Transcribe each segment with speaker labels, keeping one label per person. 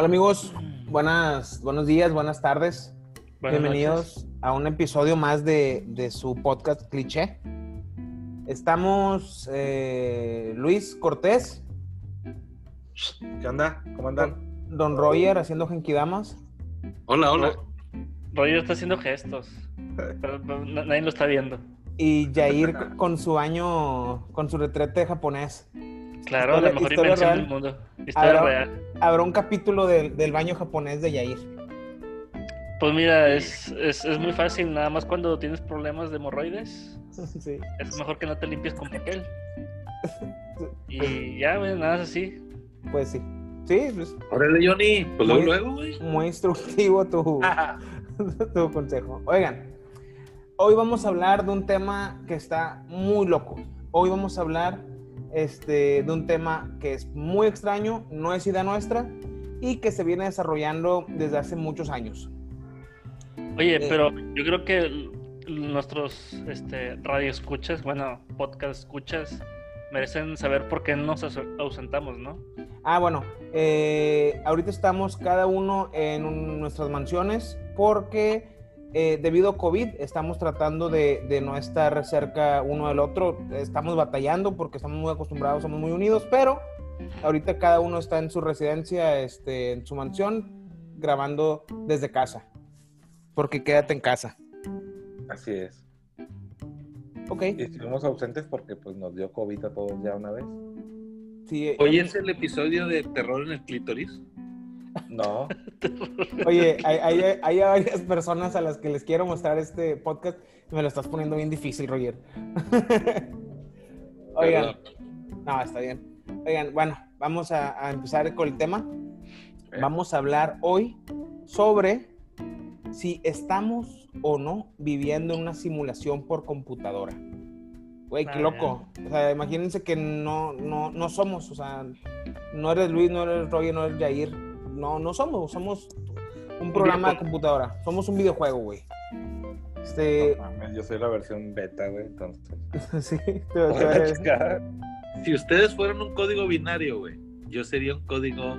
Speaker 1: Hola amigos, buenas, buenos días, buenas tardes.
Speaker 2: Buenas
Speaker 1: Bienvenidos
Speaker 2: noches.
Speaker 1: a un episodio más de, de su podcast Cliché. Estamos eh, Luis Cortés,
Speaker 3: ¿Qué onda? ¿Cómo andan?
Speaker 1: Don Roger haciendo Genkidamas
Speaker 3: Hola, hola.
Speaker 2: Roger está haciendo gestos, pero, pero na- nadie lo está viendo.
Speaker 1: y Jair con su año, con su retrete japonés.
Speaker 2: Claro,
Speaker 1: Historia-
Speaker 2: la mejor
Speaker 1: historia
Speaker 2: invención
Speaker 1: real.
Speaker 2: del mundo. Historia
Speaker 1: Ahora-
Speaker 2: real.
Speaker 1: Habrá un capítulo del- del baño japonés de Jair.
Speaker 2: Pues mira, es, es, es muy fácil, nada más cuando tienes problemas de hemorroides,
Speaker 1: Sí.
Speaker 2: es mejor que no te limpies con papel. Y ya, güey, nada más así.
Speaker 1: Pues sí. Sí, pues,
Speaker 3: Órale, Johnny. Pues
Speaker 1: Muy-
Speaker 3: luego, luego, güey.
Speaker 1: muy instructivo tu, tu consejo. Oigan, hoy vamos a hablar de un tema que está muy loco. Hoy vamos a hablar este, de un tema que es muy extraño, no es idea nuestra y que se viene desarrollando desde hace muchos años.
Speaker 2: Oye,
Speaker 1: Eh.
Speaker 2: pero yo creo que nuestros este, radioescuchas, bueno, podcast escuchas, merecen saber por qué nos aus- ausentamos, ¿no?
Speaker 1: Ah, bueno, eh, ahorita estamos cada uno en un- nuestras mansiones porque eh, debido a COVID estamos tratando de, de no estar cerca uno del otro. Estamos batallando porque estamos muy acostumbrados, somos muy unidos, pero ahorita cada uno está en su residencia, este, en su mansión, grabando desde casa. Porque quédate en casa.
Speaker 3: Así es.
Speaker 1: Ok.
Speaker 3: Y estuvimos ausentes porque pues nos dio COVID a todos ya una vez.
Speaker 1: Sí, eh,
Speaker 4: Hoy es el episodio de terror en el clítoris.
Speaker 3: No.
Speaker 1: Oye, hay, hay- hay varias personas a las que les quiero mostrar este podcast. Me lo estás poniendo bien difícil, Roger. Oigan,
Speaker 4: Perdón.
Speaker 1: no, está bien. Oigan, bueno, vamos a, a empezar con el tema. Vamos a hablar hoy sobre si estamos o no viviendo en una simulación por computadora. Güey, qué loco. O sea, imagínense que no, no, no somos, o sea, no eres Luis, no eres Roger, no eres Jair. No, no somos, somos un programa de computadora. Somos un videojuego, güey. Este,
Speaker 3: No mames, yo soy la versión beta, güey, entonces.
Speaker 1: sí, tú- tú eres-
Speaker 4: Si ustedes fueran un código binario, güey, yo sería un código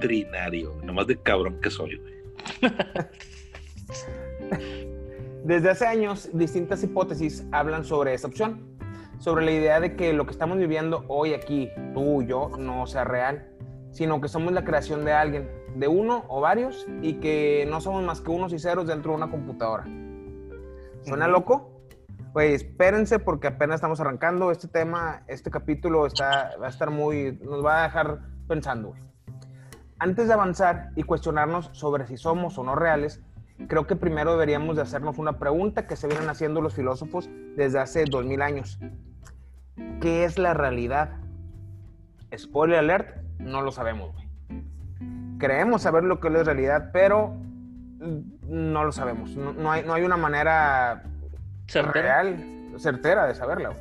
Speaker 4: trinario. Nomás de cabrón que soy, güey.
Speaker 1: Desde hace años, distintas hipótesis hablan sobre esa opción, sobre la idea de que lo que estamos viviendo hoy aquí, tú, yo, no sea real, sino que somos la creación de alguien, de uno o varios, y que no somos más que unos y ceros dentro de una computadora. ¿Suena loco? Pues espérense porque apenas estamos arrancando este tema, este capítulo está, va a estar muy, nos va a dejar pensando. Antes de avanzar y cuestionarnos sobre si somos o no reales, creo que primero deberíamos de hacernos una pregunta que se vienen haciendo los filósofos desde hace dos mil años. ¿Qué es la realidad? Spoiler alert, no lo sabemos, güey. Creemos saber lo que es la realidad, pero no lo sabemos. No, no hay, no hay una manera
Speaker 2: ¿Certera?
Speaker 1: real, certera de saberla.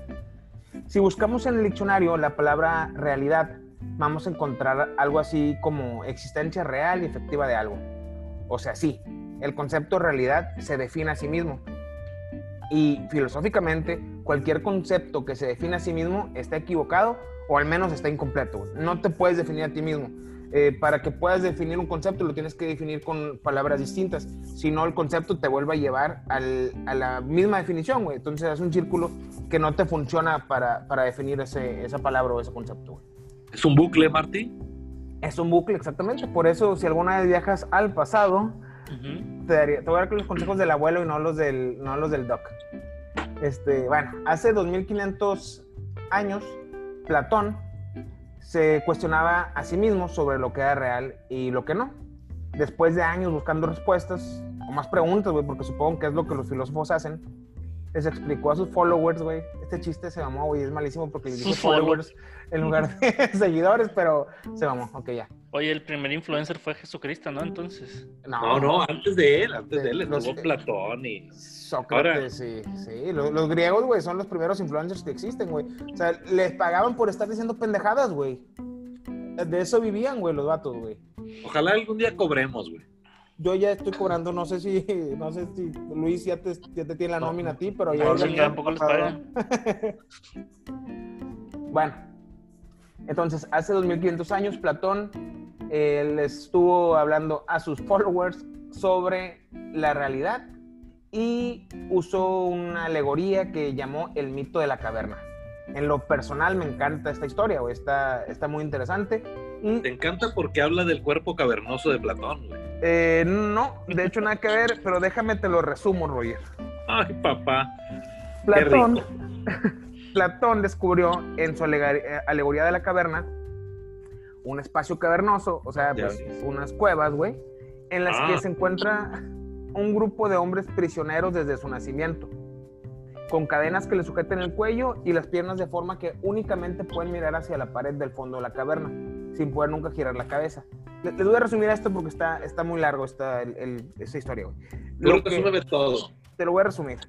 Speaker 1: Si buscamos en el diccionario la palabra realidad, vamos a encontrar algo así como existencia real y efectiva de algo. O sea, sí, el concepto realidad se define a sí mismo. Y filosóficamente, cualquier concepto que se define a sí mismo está equivocado o al menos está incompleto. No te puedes definir a ti mismo. Eh, para que puedas definir un concepto, lo tienes que definir con palabras distintas. Si no, el concepto te vuelve a llevar al- a la misma definición, güey. Entonces es un círculo que no te funciona para, para definir ese, esa palabra o ese concepto, güey.
Speaker 4: Es un bucle, Marty.
Speaker 1: Es un bucle, exactamente. Por eso, si alguna vez viajas al pasado, te, daría, te voy a dar los consejos del abuelo y no los del, no los del doc. Este, bueno, hace 2500 años, Platón se cuestionaba a sí mismo sobre lo que era real y lo que no. Después de años buscando respuestas o más preguntas, güey, porque supongo que es lo que los filósofos hacen, les explicó a sus followers, güey. Este chiste se mamó, güey, es malísimo porque les followers en lugar de seguidores, pero se mamó, ok, ya.
Speaker 2: Oye, el primer influencer fue Jesucristo, ¿no? Entonces.
Speaker 4: No, no, antes de él, antes de él
Speaker 1: Los-
Speaker 4: estuvo Platón y.
Speaker 1: Sócrates, sí, sí. Los, los griegos, güey, son los primeros influencers que existen, güey. O sea, les pagaban por estar diciendo pendejadas, güey. De eso vivían, güey, los vatos, güey.
Speaker 4: Ojalá algún día cobremos, güey.
Speaker 1: Yo ya estoy cobrando, no sé si, no sé si Luis ya te, ya te tiene la
Speaker 2: No.
Speaker 1: nómina a ti, pero ya
Speaker 2: No,
Speaker 1: mía,
Speaker 2: tampoco les pagan.
Speaker 1: Bueno, entonces, hace 2500 años, Platón estuvo hablando a sus followers sobre la realidad y usó una alegoría que llamó el mito de la caverna. En lo personal me encanta esta historia, güey. Está, está muy interesante. Y,
Speaker 4: Te encanta porque habla del cuerpo cavernoso de Platón, güey.
Speaker 1: eh, no, de hecho nada que ver, pero déjame te lo resumo, Roger.
Speaker 4: Ay, papá.
Speaker 1: Platón, Platón descubrió en su eh, alegoría de la caverna un espacio cavernoso, o sea, pues, unas cuevas, güey, en las
Speaker 4: Ah.
Speaker 1: que se encuentra un grupo de hombres prisioneros desde su nacimiento, con cadenas que le sujeten el cuello y las piernas de forma que únicamente pueden mirar hacia la pared del fondo de la caverna, sin poder nunca girar la cabeza. Le- Les voy a resumir esto porque está, está muy largo esta, el- el- esa historia, güey. Lo que-
Speaker 4: resúmeme todo.
Speaker 1: te lo voy a resumir.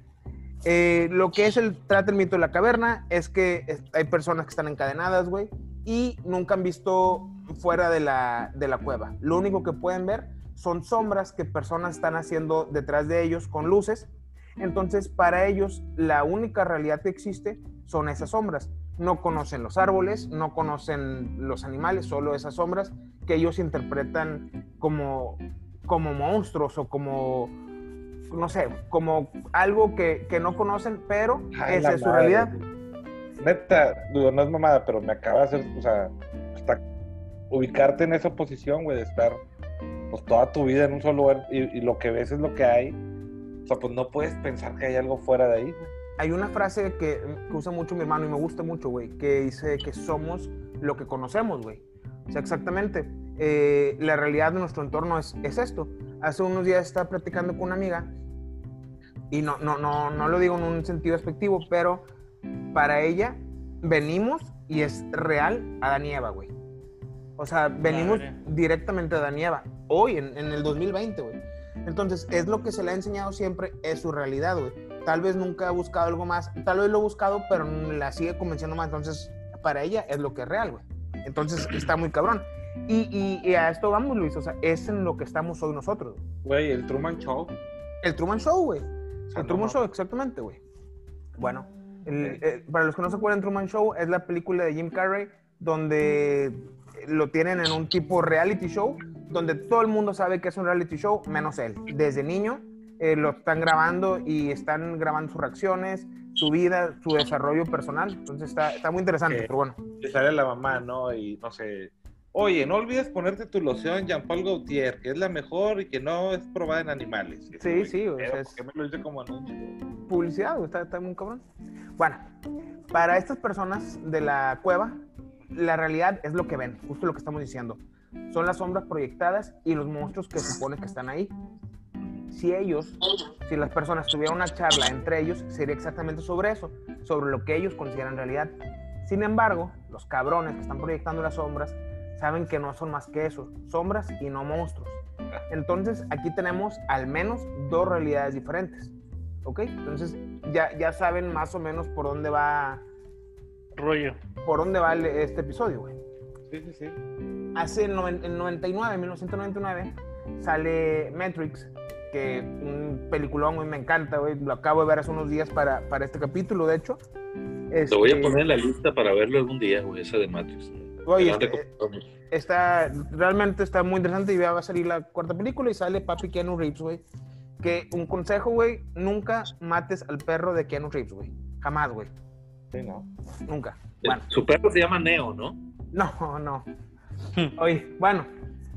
Speaker 1: Eh, lo que es el trata el mito de la caverna es que hay personas que están encadenadas, güey, y nunca han visto fuera de la, de la cueva. Lo único que pueden ver son sombras que personas están haciendo detrás de ellos con luces. Entonces, para ellos, la única realidad que existe son esas sombras. No conocen los árboles, no conocen los animales, solo esas sombras que ellos interpretan como, como monstruos o como no sé, como algo que, que no conocen, pero
Speaker 3: Ay,
Speaker 1: esa es su
Speaker 3: madre,
Speaker 1: realidad.
Speaker 3: Neta, digo, no es mamada, pero me acaba de hacer, o sea, hasta ubicarte en esa posición, güey, de estar pues toda tu vida en un solo lugar y, y lo que ves es lo que hay. O sea, pues no puedes pensar que hay algo fuera de ahí, güey.
Speaker 1: Hay una frase que, que usa mucho mi hermano y me gusta mucho, güey, que dice que somos lo que conocemos, güey. O sea, exactamente. eh, la realidad de nuestro entorno es, es esto. Hace unos días estaba platicando con una amiga y no, no, no, no lo digo en un sentido despectivo, pero para ella venimos y es real Adán y Eva, güey. O sea, venimos
Speaker 2: Madre.
Speaker 1: directamente a Adán y Eva, hoy, en, en el 2020, güey. Entonces, es lo que se le ha enseñado siempre, es su realidad, güey. Tal vez nunca ha buscado algo más, tal vez lo ha buscado, pero la sigue convenciendo más. Entonces, para ella es lo que es real, güey. Entonces, está muy cabrón. Y, y- y a esto vamos, Luis, o sea, es en lo que estamos hoy nosotros.
Speaker 3: Güey, el Truman Show.
Speaker 1: El Truman Show, güey.
Speaker 3: O sea,
Speaker 1: El Truman
Speaker 3: no,
Speaker 1: Show, exactamente, güey. Bueno, el-
Speaker 3: Ok.
Speaker 1: eh, para los que no se acuerdan, Truman Show es la película de Jim Carrey donde lo tienen en un tipo reality show, donde todo el mundo sabe que es un reality show, menos él. Desde niño eh, lo están grabando y están grabando sus reacciones, su vida, su desarrollo personal. Entonces está, está muy interesante,
Speaker 3: Ok.
Speaker 1: pero bueno.
Speaker 3: Y sale la mamá, ¿no? Y no sé. Oye, no olvides ponerte tu loción Jean-Paul Gaultier, que es la mejor y que no es probada en animales.
Speaker 1: Sí, sí, o sea,
Speaker 3: ¿por
Speaker 1: es-
Speaker 3: me lo dice como anuncio?
Speaker 1: publicidad, está, está muy cabrón. Bueno, para estas personas de la cueva, la realidad es lo que ven, justo lo que estamos diciendo. Son las sombras proyectadas y los monstruos que se supone que están ahí. Si ellos, si las personas tuvieran una charla entre ellos, sería exactamente sobre eso, sobre lo que ellos consideran realidad. Sin embargo, los cabrones que están proyectando las sombras saben que no son más que eso, sombras y no monstruos. Entonces, aquí tenemos al menos dos realidades diferentes. ¿Ok? Entonces, ya, ya saben más o menos por dónde va,
Speaker 2: Rollo.
Speaker 1: por dónde va el- este episodio, güey.
Speaker 3: Sí, sí, sí.
Speaker 1: Hace noven- en 99, 1999, sale Matrix, que un peliculón, güey, me encanta, güey. Lo acabo de ver hace unos días para, para este capítulo, de hecho.
Speaker 4: Te voy a
Speaker 1: Este,
Speaker 4: poner en la lista para verlo algún día, güey, esa de Matrix.
Speaker 1: Oye, este, está, realmente está muy interesante y ya va a salir la cuarta película y sale papi Keanu Reeves, güey. Que un consejo, güey, nunca mates al perro de Keanu Reeves, güey. Jamás, güey.
Speaker 3: Sí, ¿no?
Speaker 1: Nunca. Bueno.
Speaker 4: Su perro se llama Neo, ¿no?
Speaker 1: No, no. Oye, bueno,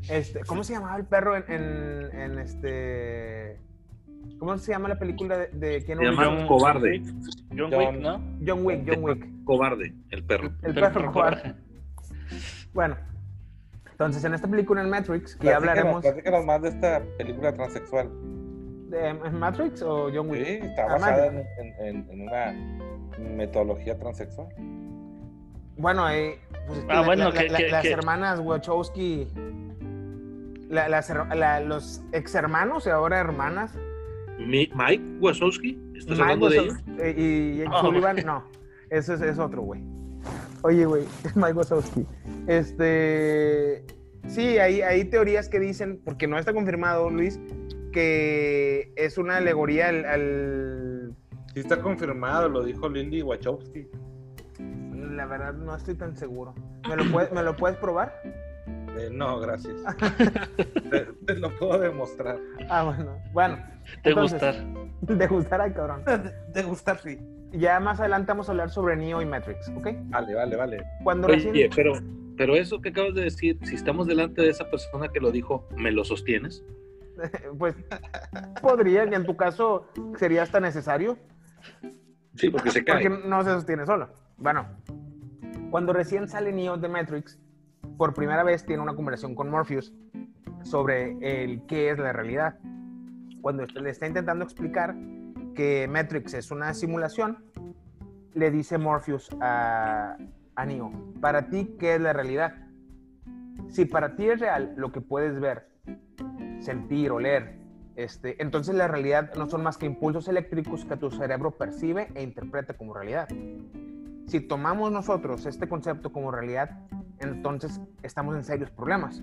Speaker 1: este, ¿cómo se llamaba el perro en, en, en este... ¿Cómo se llama la película de, de Keanu
Speaker 4: Se llama
Speaker 1: Reeves?
Speaker 2: John-
Speaker 4: Cobarde.
Speaker 2: John
Speaker 3: John-
Speaker 2: Wick, ¿no?
Speaker 1: John Wick, John Wick.
Speaker 4: Cobarde, el perro.
Speaker 1: El
Speaker 2: Perro
Speaker 1: perro
Speaker 2: cobarde.
Speaker 1: cobarde. Bueno, entonces en esta película en Matrix, que ya hablaremos...
Speaker 3: Platícanos más de esta película transexual.
Speaker 1: de- ¿En Matrix o John
Speaker 3: Sí,
Speaker 1: Wick?
Speaker 3: está
Speaker 1: Ah,
Speaker 3: basada en,
Speaker 1: Matrix.
Speaker 3: en- en- en una metodología transexual.
Speaker 1: Bueno, eh, pues es que
Speaker 2: Ah,
Speaker 1: la-
Speaker 2: bueno,
Speaker 1: la-
Speaker 2: que-
Speaker 1: la-
Speaker 2: que-
Speaker 1: las
Speaker 2: que-
Speaker 1: hermanas Wachowski, la- las her- la- los ex hermanos y ahora hermanas,
Speaker 4: Mi- Mike Wazowski, ¿estás
Speaker 1: Mike
Speaker 4: hablando de ellos?
Speaker 1: Eh, y Jake
Speaker 2: Oh.
Speaker 1: Sullivan, no, eso es, es otro güey. Oye, güey, es Mike Wazowski. Este, sí, hay, hay teorías que dicen, porque no está confirmado, Luis, que es una alegoría al, al-
Speaker 3: Sí está confirmado, lo dijo Lily Wachowski.
Speaker 1: la verdad no estoy tan seguro. ¿Me lo puedes, ¿me lo puedes probar?
Speaker 3: Eh, no, gracias. te, te lo puedo demostrar.
Speaker 1: Ah, bueno. Bueno,
Speaker 2: Te
Speaker 1: Entonces-
Speaker 2: gustar.
Speaker 1: de gustar al cabrón.
Speaker 3: De, de gustar, sí.
Speaker 1: Ya más adelante vamos a hablar sobre Neo y Matrix, ¿ok?
Speaker 3: Vale, vale, vale.
Speaker 1: Cuando
Speaker 4: Oye,
Speaker 1: recién...
Speaker 4: pero, pero eso que acabas de decir, si estamos delante de esa persona que lo dijo, ¿me lo sostienes?
Speaker 1: Pues podría, y en tu caso sería hasta necesario,
Speaker 4: Sí, porque se cae.
Speaker 1: porque no se sostiene solo. Bueno, cuando recién sale Neo de Matrix, por primera vez tiene una conversación con Morpheus sobre el qué es la realidad. Cuando le está intentando explicar que Matrix es una simulación, le dice Morpheus a, a Neo, para ti, ¿qué es la realidad? Si para ti es real lo que puedes ver, sentir, oler, este, entonces la realidad no son más que impulsos eléctricos que tu cerebro percibe e interpreta como realidad. Si tomamos nosotros este concepto como realidad, entonces estamos en serios problemas.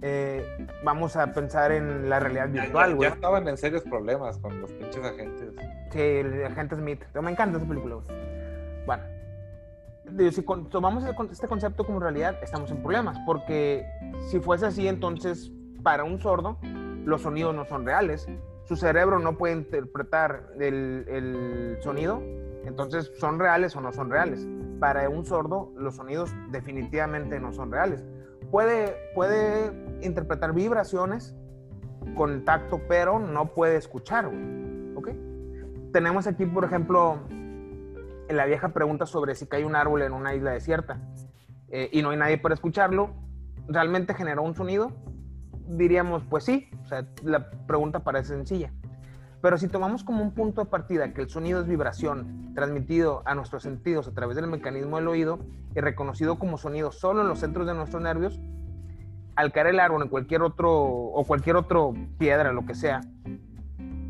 Speaker 1: Eh, vamos a pensar en la realidad
Speaker 3: Ya,
Speaker 1: virtual,
Speaker 3: ya-
Speaker 1: güey.
Speaker 3: ya estaban en serios problemas con los pinches agentes.
Speaker 1: Sí, el agente Smith. Me encanta esa película. Bueno, si tomamos este concepto como realidad, estamos en problemas. Porque si fuese así, entonces, para un sordo, los sonidos no son reales. Su cerebro no puede interpretar el, el sonido. Entonces, ¿son reales o no son reales? Para un sordo, los sonidos definitivamente no son reales. Puede, puede interpretar vibraciones con tacto, pero no puede escuchar. ¿Ok? tenemos aquí, por ejemplo, la vieja pregunta sobre si cae un árbol en una isla desierta eh, y no hay nadie para escucharlo, ¿realmente generó un sonido? Diríamos, pues sí, o sea, la pregunta parece sencilla. Pero si tomamos como un punto de partida que el sonido es vibración transmitido a nuestros sentidos a través del mecanismo del oído y reconocido como sonido solo en los centros de nuestros nervios, al caer el árbol en cualquier otro o cualquier otro piedra, lo que sea,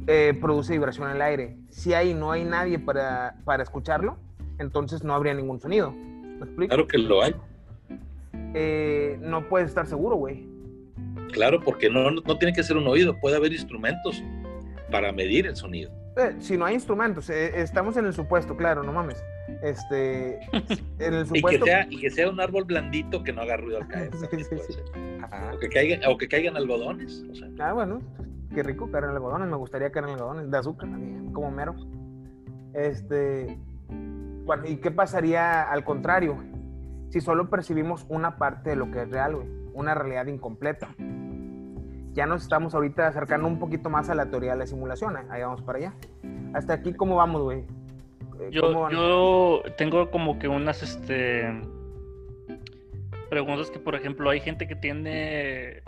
Speaker 1: eh, produce vibración en el aire. Si ahí no hay nadie para, para escucharlo, entonces no habría ningún sonido. ¿Me explico?
Speaker 4: Claro que lo hay.
Speaker 1: Eh, no puedes estar seguro, güey.
Speaker 4: Claro, porque no, no tiene que ser un oído, puede haber instrumentos para medir el sonido.
Speaker 1: Eh, si no hay instrumentos, eh, estamos en el supuesto, claro, no mames. Este, en el
Speaker 4: Y que,
Speaker 1: supuesto.
Speaker 4: sea, y que sea un árbol blandito que no haga ruido al caer.
Speaker 1: Sí, sí, sí.
Speaker 4: O, que caigan, o que caigan algodones. O sea,
Speaker 1: Ah, bueno, qué rico caer en algodones. Me gustaría caer en algodones de azúcar, también, como mero. Este, bueno, ¿y qué pasaría al contrario? Si solo percibimos una parte de lo que es real, güey, una realidad incompleta. Ya nos estamos ahorita acercando un poquito más a la teoría de la simulación. ¿eh? Ahí vamos para allá. Hasta aquí, ¿cómo vamos, güey? Eh, ¿cómo
Speaker 2: Yo, tengo como que unas este preguntas que, por ejemplo, hay gente que tiene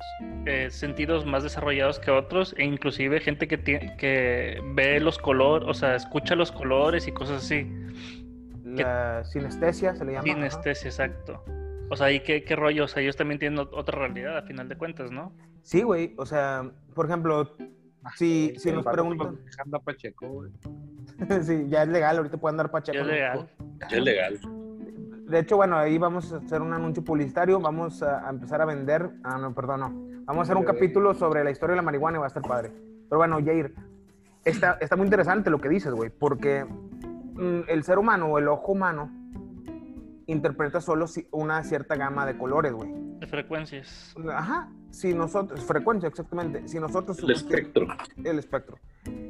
Speaker 2: eh, sentidos más desarrollados que otros, e inclusive gente que, que ve los colores, o sea, escucha los colores y cosas así.
Speaker 1: La sinestesia se le llama.
Speaker 2: Sinestesia, exacto. O sea, ¿y qué, qué rollo? O sea, ellos también tienen ot- otra realidad a final de cuentas, ¿no?
Speaker 1: Sí, güey. O sea, por ejemplo, si, si
Speaker 3: El
Speaker 1: nos preguntan.
Speaker 3: Anda Pacheco, güey.
Speaker 1: sí, ya es legal, ahorita pueden dar pacheco.
Speaker 2: Ya es legal.
Speaker 4: ya es legal.
Speaker 1: De hecho, bueno, ahí vamos a hacer un anuncio publicitario, vamos a, a empezar a vender, ah, no, perdón, no, vamos a hacer un capítulo sobre la historia de la marihuana y va a estar padre. Pero bueno, Jair, está, está muy interesante lo que dices, güey, porque mm, el ser humano o el ojo humano interpreta solo si- una cierta gama de colores, güey.
Speaker 2: De frecuencias.
Speaker 1: Ajá, si nosotros, frecuencia, exactamente, si nosotros...
Speaker 4: El espectro.
Speaker 1: el espectro.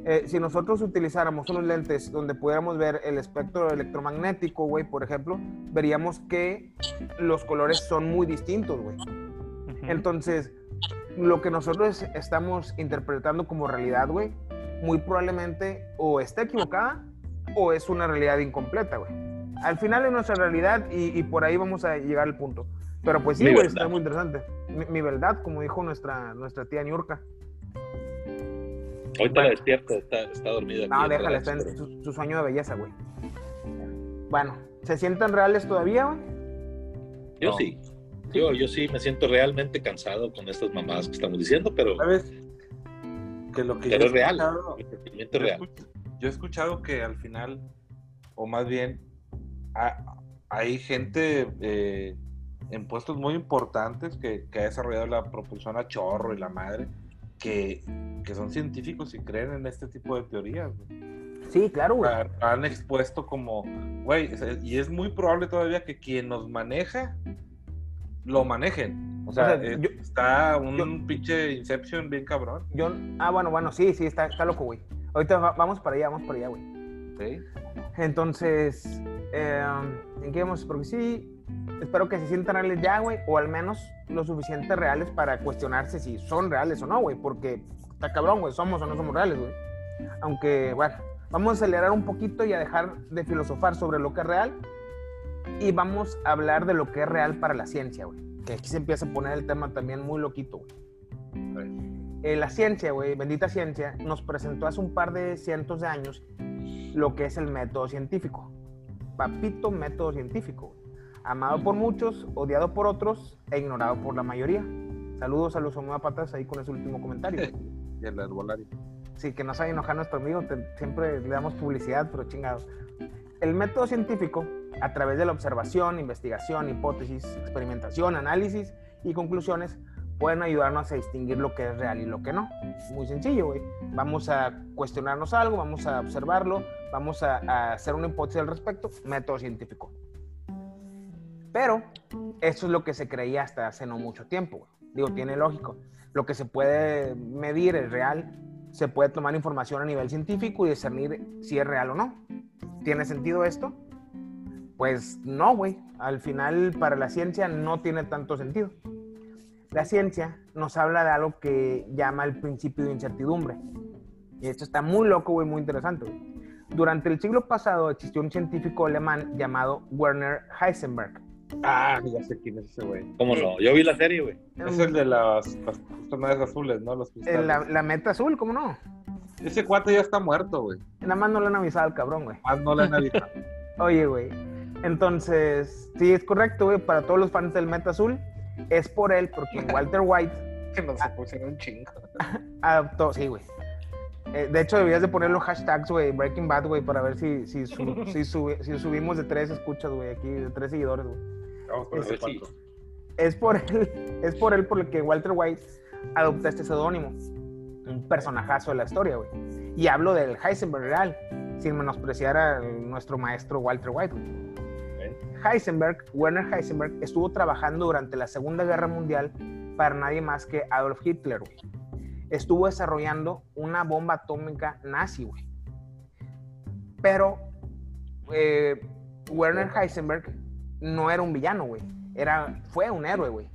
Speaker 1: Eh, si nosotros utilizáramos unos lentes donde pudiéramos ver el espectro electromagnético, güey, por ejemplo, veríamos que los colores son muy distintos, güey. Entonces, lo que nosotros estamos interpretando como realidad, güey, muy probablemente o está equivocada o es una realidad incompleta, güey. Al final es nuestra realidad y, y por ahí vamos a llegar al punto. Pero pues sí, güey, está muy interesante. Mi, mi verdad, como dijo nuestra, nuestra tía Niurka.
Speaker 4: Ahorita la despierta, está, está dormida.
Speaker 1: No, déjala, está en
Speaker 4: pero-
Speaker 1: su, su sueño de belleza, güey. Bueno, ¿se sienten reales todavía, güey?
Speaker 4: Yo
Speaker 3: No.
Speaker 4: sí. Yo, yo sí me siento realmente cansado con estas mamadas que estamos diciendo, pero,
Speaker 3: ¿Sabes? Que lo que
Speaker 4: pero
Speaker 3: yo
Speaker 4: es real.
Speaker 3: yo, he
Speaker 4: real.
Speaker 3: yo he escuchado que al final, o más bien, ha- hay gente eh, en puestos muy importantes que, que ha desarrollado la propulsión a chorro y la madre, que, que son científicos y creen en este tipo de teorías. güey.
Speaker 1: Sí, claro, güey.
Speaker 3: Han- Han expuesto como, güey, y es muy probable todavía que quien nos maneja lo manejen. O sea,
Speaker 1: O sea,
Speaker 3: eh,
Speaker 1: yo-
Speaker 3: está un
Speaker 1: yo-
Speaker 3: pinche Inception bien cabrón.
Speaker 1: Yo, ah, bueno, bueno, sí, sí, está, está loco, güey. Ahorita va- vamos para allá, vamos para allá, güey.
Speaker 3: Sí.
Speaker 1: Entonces, eh, ¿en qué vamos? Porque sí, espero que se sientan reales ya, güey, o al menos lo suficiente reales para cuestionarse si son reales o no, güey, porque está cabrón, güey, somos o no somos reales, güey. Aunque, bueno, vamos a acelerar un poquito y a dejar de filosofar sobre lo que es real y vamos a hablar de lo que es real para la ciencia, güey. Que aquí se empieza a poner el tema también muy loquito, güey. Eh, la ciencia, güey, bendita ciencia, nos presentó hace un par de cientos de años lo que es el método científico. Papito método científico. güey. Amado por muchos, odiado por otros e ignorado por la mayoría. Saludos a los homópatas ahí con ese último comentario.
Speaker 3: Y el herbolario.
Speaker 1: Sí, que no sabe enojar a nuestro amigo, te- siempre le damos publicidad, pero chingado. El método científico, a través de la observación, investigación, hipótesis, experimentación, análisis y conclusiones, pueden ayudarnos a distinguir lo que es real y lo que no. Muy sencillo, güey. Vamos a cuestionarnos algo, vamos a observarlo, vamos a, a hacer una hipótesis al respecto, método científico. Pero eso es lo que se creía hasta hace no mucho tiempo. güey. Digo, tiene lógico. Lo que se puede medir es real, se puede tomar información a nivel científico y discernir si es real o no. ¿Tiene sentido esto? Pues no, güey. Al final, para la ciencia no tiene tanto sentido. La ciencia nos habla de algo que llama el principio de incertidumbre. Y esto está muy loco, güey, muy interesante. Durante el siglo pasado existió un científico alemán llamado Werner Heisenberg.
Speaker 3: Ah, ya sé quién es ese güey.
Speaker 4: ¿Cómo no? Yo vi la serie, güey.
Speaker 3: Es el de las, las azules, ¿no? Los
Speaker 1: Eh,
Speaker 3: cristales.
Speaker 1: La, la meta azul, ¿cómo no?
Speaker 3: Ese cuate ya está muerto, güey.
Speaker 1: Nada más no le han avisado al cabrón, güey.
Speaker 3: Más no le han avisado.
Speaker 1: Oye, güey. Entonces, sí, es correcto, güey. Para todos los fans del Meta Azul, es por él, porque Walter White
Speaker 3: que nos pusieron un chingo.
Speaker 1: adoptó. Sí, güey. Eh, de hecho, debías de poner los hashtags, güey, Breaking Bad, güey, para ver si, si, su- si, sube- si subimos de tres escuchas, güey, aquí, de tres seguidores, güey.
Speaker 3: Vamos por.
Speaker 1: Es por él, es por él por el que Walter White adopta este seudónimo. Un personajazo de la historia, güey. Y hablo del Heisenberg real, sin menospreciar a nuestro maestro Walter White. Heisenberg, Werner Heisenberg, estuvo trabajando durante la Segunda Guerra Mundial para nadie más que Adolf Hitler, güey. Estuvo desarrollando una bomba atómica nazi, güey. Pero eh, Werner Heisenberg no era un villano, güey. Era, fue un héroe, güey.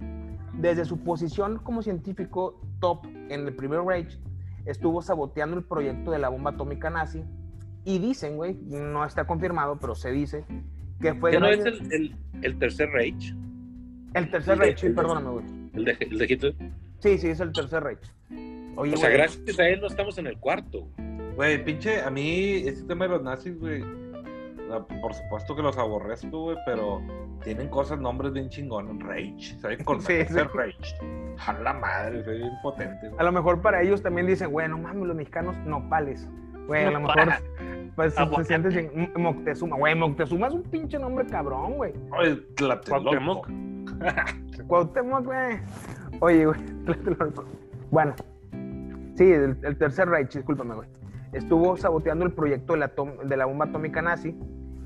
Speaker 1: Desde su posición como científico top en el primer Reich, estuvo saboteando el proyecto de la bomba atómica nazi. Y dicen, güey, no está confirmado, pero se dice que fue
Speaker 4: ¿Ya no es el, el, el tercer Reich?
Speaker 1: el tercer
Speaker 4: el de-
Speaker 1: Reich, sí, perdóname, güey.
Speaker 4: El de, el de Hitler.
Speaker 1: Sí, sí, es el tercer Reich. Oye,
Speaker 4: O sea, gracias a él no estamos en el cuarto.
Speaker 3: Güey, pinche, a mí ese tema de los nazis, güey, por supuesto que los aborrezco, güey, pero tienen cosas, nombres bien chingones. Rage, ¿saben? Con
Speaker 1: Sí.
Speaker 3: Rage. A la madre, soy bien potente. güey.
Speaker 1: a lo mejor para ellos también dicen, güey, no mames, los mexicanos nopales. Güey, a lo mejor pues, se siente sin- Moctezuma. Güey, Moctezuma es un pinche nombre cabrón, güey.
Speaker 3: Tlatelolco.
Speaker 2: Cuauhtémoc.
Speaker 1: Cuauhtémoc, güey. Oye, güey, Tlatelolco. Bueno, sí, el, el tercer Reich, discúlpame, güey. Estuvo saboteando el proyecto de la, de la bomba atómica nazi.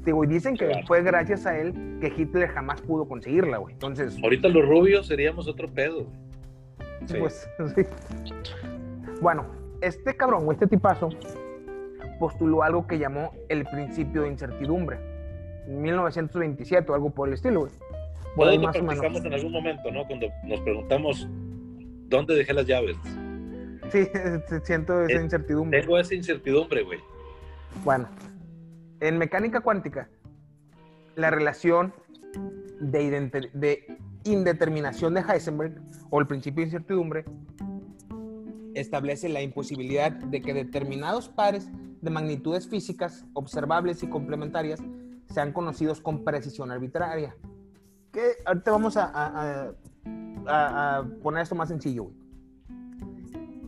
Speaker 1: Digo, y dicen que
Speaker 4: Claro.
Speaker 1: fue gracias a él que Hitler jamás pudo conseguirla, güey. Entonces,
Speaker 4: Ahorita los rubios seríamos otro pedo. güey.
Speaker 3: Sí.
Speaker 1: Pues, sí. Bueno, este cabrón, o este tipazo, postuló algo que llamó el principio de incertidumbre. En 1927 o algo por el estilo, güey. Por
Speaker 4: Todos lo
Speaker 1: más o menos.
Speaker 4: practicamos en algún momento, ¿no? Cuando nos preguntamos dónde dejé las llaves.
Speaker 1: Sí, siento esa
Speaker 4: Eh,
Speaker 1: incertidumbre.
Speaker 4: Tengo esa incertidumbre, güey.
Speaker 1: Bueno, en mecánica cuántica, la relación de, de indeterminación de Heisenberg, o el principio de incertidumbre, establece la imposibilidad de que determinados pares de magnitudes físicas observables y complementarias sean conocidos con precisión arbitraria. Que ahorita vamos a- a- a- a poner esto más sencillo, güey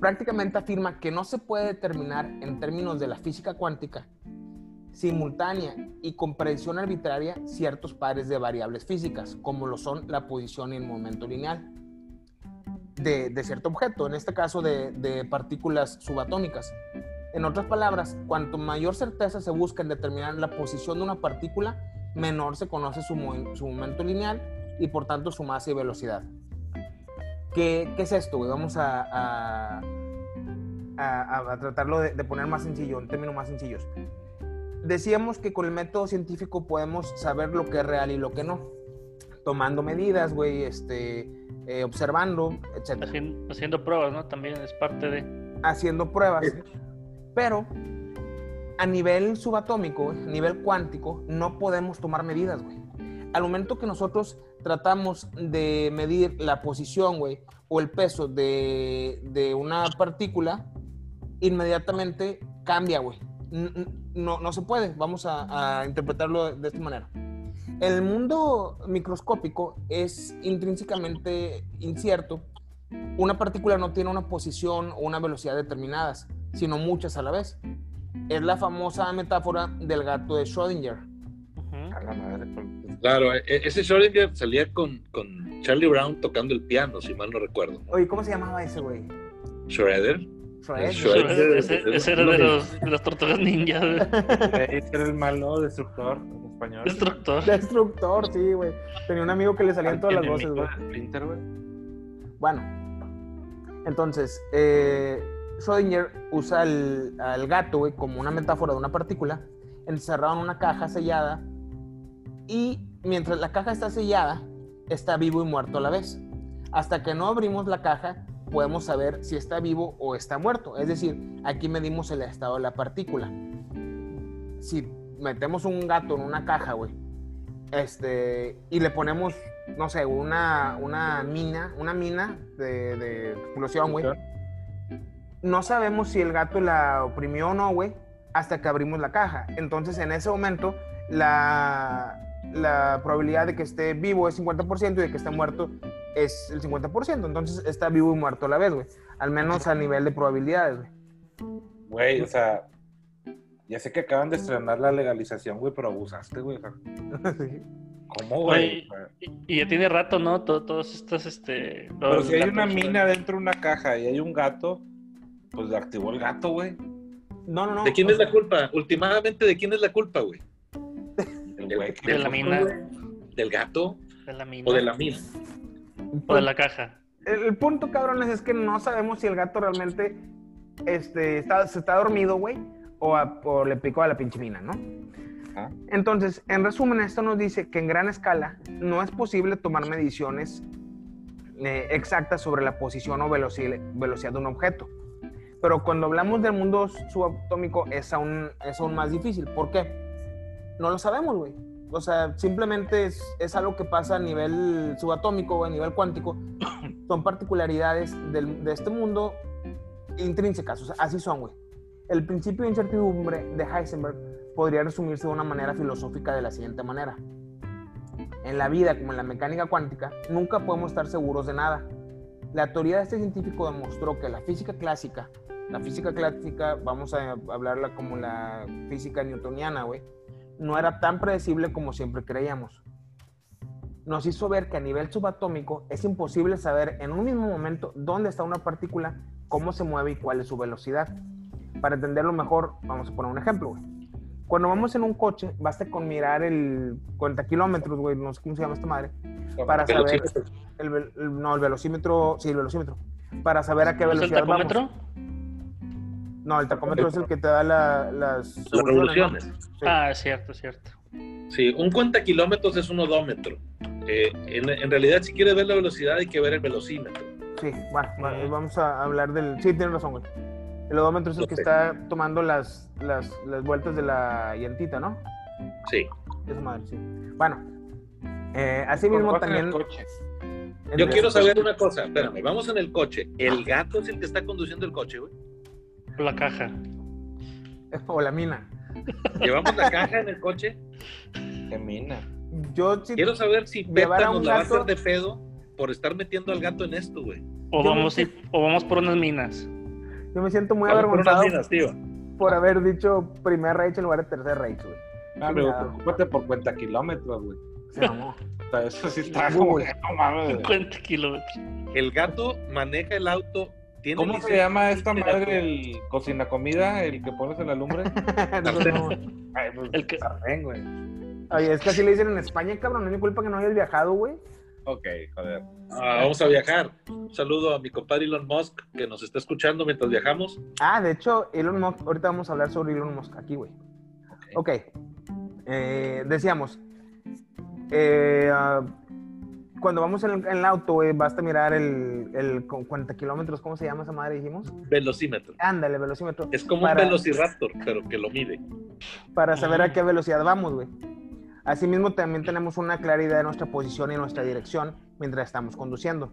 Speaker 1: prácticamente afirma que no se puede determinar en términos de la física cuántica simultánea y con predicción arbitraria ciertos pares de variables físicas, como lo son la posición y el momento lineal de, cierto objeto, en este caso de, partículas subatómicas. En otras palabras, cuanto mayor certeza se busca en determinar la posición de una partícula, menor se conoce su, mo- su momento lineal y por tanto su masa y velocidad. ¿Qué, es esto? Vamos a, tratarlo de poner más sencillo, en términos más sencillos. Decíamos que con el método científico podemos saber lo que es real y lo que no. Tomando medidas, güey, este, eh, observando, etc.
Speaker 2: Haciendo, haciendo pruebas, ¿no? También es parte de.
Speaker 1: haciendo pruebas. Pero a nivel subatómico, güey, a nivel cuántico, no podemos tomar medidas, güey. Al momento que nosotros tratamos de medir la posición, güey, o el peso de, de una partícula, inmediatamente cambia, güey. No, no se puede. Vamos a, a interpretarlo de esta manera. El mundo microscópico es intrínsecamente incierto una partícula no tiene una posición o una velocidad determinadas, sino muchas a la vez. Es la famosa metáfora del gato de Schrödinger.
Speaker 3: La madre. pues,
Speaker 4: Claro, e- ese Schrödinger salía con, con Charlie Brown tocando el piano, si mal no recuerdo.
Speaker 1: Oye, ¿cómo se llamaba ese güey?
Speaker 4: Schroeder.
Speaker 2: Ese, ese era de, los, de las tortugas ninja.
Speaker 3: Ese era el malo destructor en español.
Speaker 2: Destructor.
Speaker 1: Destructor, sí, güey. Tenía un amigo que le salían todas las voces, güey.
Speaker 3: de Splinter, güey.
Speaker 1: Bueno, entonces, eh, Schrödinger usa el- al gato, güey, como una metáfora de una partícula, encerrado en una caja sellada, y mientras la caja está sellada, está vivo y muerto a la vez. Hasta que no abrimos la caja, podemos saber si está vivo o está muerto. Es decir, aquí medimos el estado de la partícula. Si metemos un gato en una caja, güey, este, y le ponemos, no sé, una, una mina, una mina de, de explosión, güey. No sabemos si el gato la oprimió o no, güey, hasta que abrimos la caja. Entonces, en ese momento, la, la probabilidad de que esté vivo es 50% y de que esté muerto es el 50%. Entonces, está vivo y muerto a la vez, güey. Al menos a nivel de probabilidades, güey.
Speaker 3: Güey, o sea, ya sé que acaban de estrenar la legalización, güey, pero abusaste, güey.
Speaker 1: Sí.
Speaker 3: ¿Cómo, güey?
Speaker 2: Y, y ya tiene rato, ¿no? To- Todos estos, este...
Speaker 3: Pero si hay
Speaker 2: gatos,
Speaker 3: una
Speaker 2: güey.
Speaker 3: mina dentro de una caja y hay un gato, pues le activó el gato, güey.
Speaker 1: No, no, no.
Speaker 4: ¿De quién es
Speaker 1: sea,
Speaker 4: la culpa? Últimamente, ¿de quién es la culpa, güey?
Speaker 3: El güey
Speaker 2: De la mina.
Speaker 4: ¿Del gato
Speaker 2: De la mina.
Speaker 4: o de la mina?
Speaker 2: O de la caja.
Speaker 1: El, el punto, cabrones, es que no sabemos si el gato realmente este, está, se está dormido, güey, o, a- o le picó a la pinche mina, ¿no?
Speaker 3: Ah.
Speaker 1: Entonces, en resumen, esto nos dice que en gran escala no es posible tomar mediciones eh, exactas sobre la posición o veloci- velocidad de un objeto. Pero cuando hablamos del mundo subatómico es aún, es aún más difícil. ¿Por qué? No lo sabemos, güey. O sea, simplemente es, es algo que pasa a nivel subatómico o a nivel cuántico. Son particularidades del- de este mundo intrínsecas. O sea, así son, güey. El principio de incertidumbre de Heisenberg podría resumirse de una manera filosófica de la siguiente manera. En la vida, como en la mecánica cuántica, nunca podemos estar seguros de nada. La teoría de este científico demostró que la física clásica, la física clásica, vamos a hablarla como la física newtoniana, güey, no era tan predecible como siempre creíamos. Nos hizo ver que a nivel subatómico es imposible saber en un mismo momento dónde está una partícula, cómo se mueve y cuál es su velocidad. Para entenderlo mejor, vamos a poner un ejemplo, güey. Cuando vamos en un coche, basta con mirar el 40 kilómetros, güey, no sé cómo se llama esta madre, para saber el, el- no, el velocímetro, sí, el velocímetro, para saber a qué
Speaker 2: ¿No es el
Speaker 1: velocidad vamos. No, el tacómetro es el que te da la- las
Speaker 4: Las
Speaker 1: revoluciones, ¿no?
Speaker 4: revoluciones.
Speaker 1: Sí.
Speaker 2: Ah, es cierto, es cierto.
Speaker 4: Sí, un cuenta kilómetros es un odómetro. Eh, en, en realidad, si quieres ver la velocidad, hay que ver el velocímetro.
Speaker 1: Sí, bueno, vamos a hablar del... Sí, tienes razón, güey. El odómetro es el que está tomando las, las, las vueltas de la llantita, ¿no?
Speaker 4: Sí.
Speaker 1: Esa madre, sí. Bueno, eh, así mismo también...
Speaker 4: Yo quiero saber una cosa. Espérame, vamos en el coche. ¿El gato es el que está conduciendo el coche, güey?
Speaker 2: La caja.
Speaker 1: O la mina.
Speaker 4: ¿Llevamos la caja en el coche?
Speaker 3: Qué mina.
Speaker 1: Yo sí...
Speaker 4: Quiero saber si Peta nos la va a hacer de pedo por estar metiendo al gato en esto, güey.
Speaker 2: O vamos, o vamos por unas minas.
Speaker 1: Yo me siento muy
Speaker 4: Vamos por unas
Speaker 1: avergonzado
Speaker 4: minas, tío.
Speaker 1: por haber dicho primer Reich en lugar de tercer Reich, güey.
Speaker 3: Ah, pero preocúpate por cuenta kilómetros, güey.
Speaker 1: Se mamó.
Speaker 3: Eso sí está como que no mames. güey.
Speaker 2: 50 kilómetros.
Speaker 4: El gato maneja el auto. ¿Tiene
Speaker 3: ¿Cómo se llama esta madre el cocina comida, el que pones en la lumbre?
Speaker 1: No, no.
Speaker 3: Ay, pues,
Speaker 2: El que-
Speaker 3: sartén, güey.
Speaker 1: Oye, es que así le dicen en España, cabrón. No es mi culpa que no hayas viajado, güey.
Speaker 3: Ok, joder.
Speaker 4: Ah, vamos a viajar. Un saludo a mi compadre Elon Musk que nos está escuchando mientras viajamos.
Speaker 1: Ah, de hecho, Elon Musk, ahorita vamos a hablar sobre Elon Musk aquí, güey. Ok. Eh, decíamos, eh, ah, cuando vamos en el, en el auto, güey, basta mirar el, el con 40 kilómetros, ¿cómo se llama esa madre, dijimos?
Speaker 4: Velocímetro.
Speaker 1: Ándale, velocímetro.
Speaker 4: Es como
Speaker 1: Para-
Speaker 4: un velociraptor, pero que lo mide.
Speaker 1: para saber
Speaker 2: Ah.
Speaker 1: a qué velocidad vamos, güey. Asimismo, también tenemos una clara idea de nuestra posición y nuestra dirección mientras estamos conduciendo.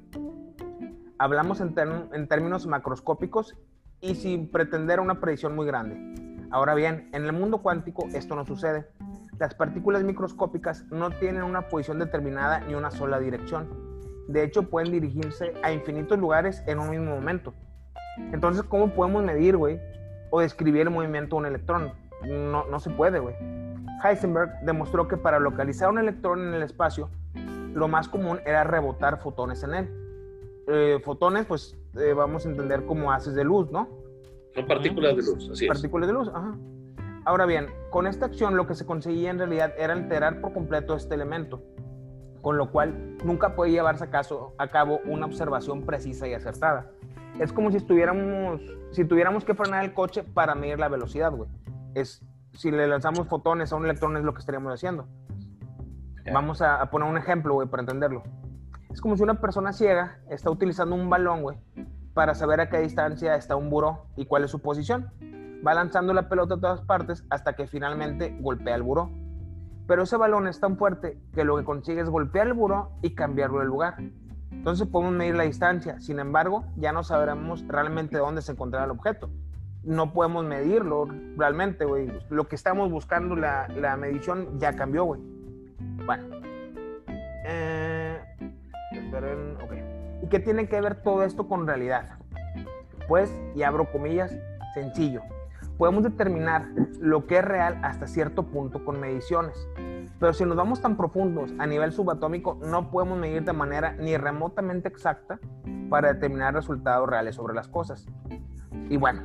Speaker 1: Hablamos en, en términos macroscópicos y sin pretender una predicción muy grande. Ahora bien, en el mundo cuántico esto no sucede. Las partículas microscópicas no tienen una posición determinada ni una sola dirección. De hecho, pueden dirigirse a infinitos lugares en un mismo momento. Entonces, ¿cómo podemos medir, güey? O describir el movimiento de un electrón? No, no se puede, güey. Heisenberg demostró que para localizar un electrón en el espacio, lo más común era rebotar fotones en él. Eh, fotones, pues eh, vamos a entender como haces de luz, ¿no?
Speaker 4: Son partículas de luz, así es.
Speaker 1: Partículas de luz, ajá. Ahora bien, con esta acción lo que se conseguía en realidad era alterar por completo este elemento, con lo cual nunca puede llevarse a, caso- a cabo una observación precisa y acertada. Es como si estuviéramos, si tuviéramos que frenar el coche para medir la velocidad, güey. Es, si le lanzamos fotones a un electrón es lo que estaríamos haciendo. Vamos a, a poner un ejemplo, güey, para entenderlo. Es como si una persona ciega está utilizando un balón, güey, para saber a qué distancia está un buró y cuál es su posición. Va lanzando la pelota a todas partes hasta que finalmente golpea el buró. Pero ese balón es tan fuerte que lo que consigue es golpear el buró y cambiarlo de lugar. Entonces podemos medir la distancia. Sin embargo, ya no sabremos realmente dónde se encontrará el objeto. No podemos medirlo realmente, güey. Lo que estamos buscando, la, la medición, ya cambió, güey. Bueno. Eh, esperen, ok. ¿Y qué tiene que ver todo esto con realidad? Pues, y abro comillas, sencillo. Podemos determinar lo que es real hasta cierto punto con mediciones. Pero si nos vamos tan profundos a nivel subatómico, no podemos medir de manera ni remotamente exacta para determinar resultados reales sobre las cosas. Y bueno,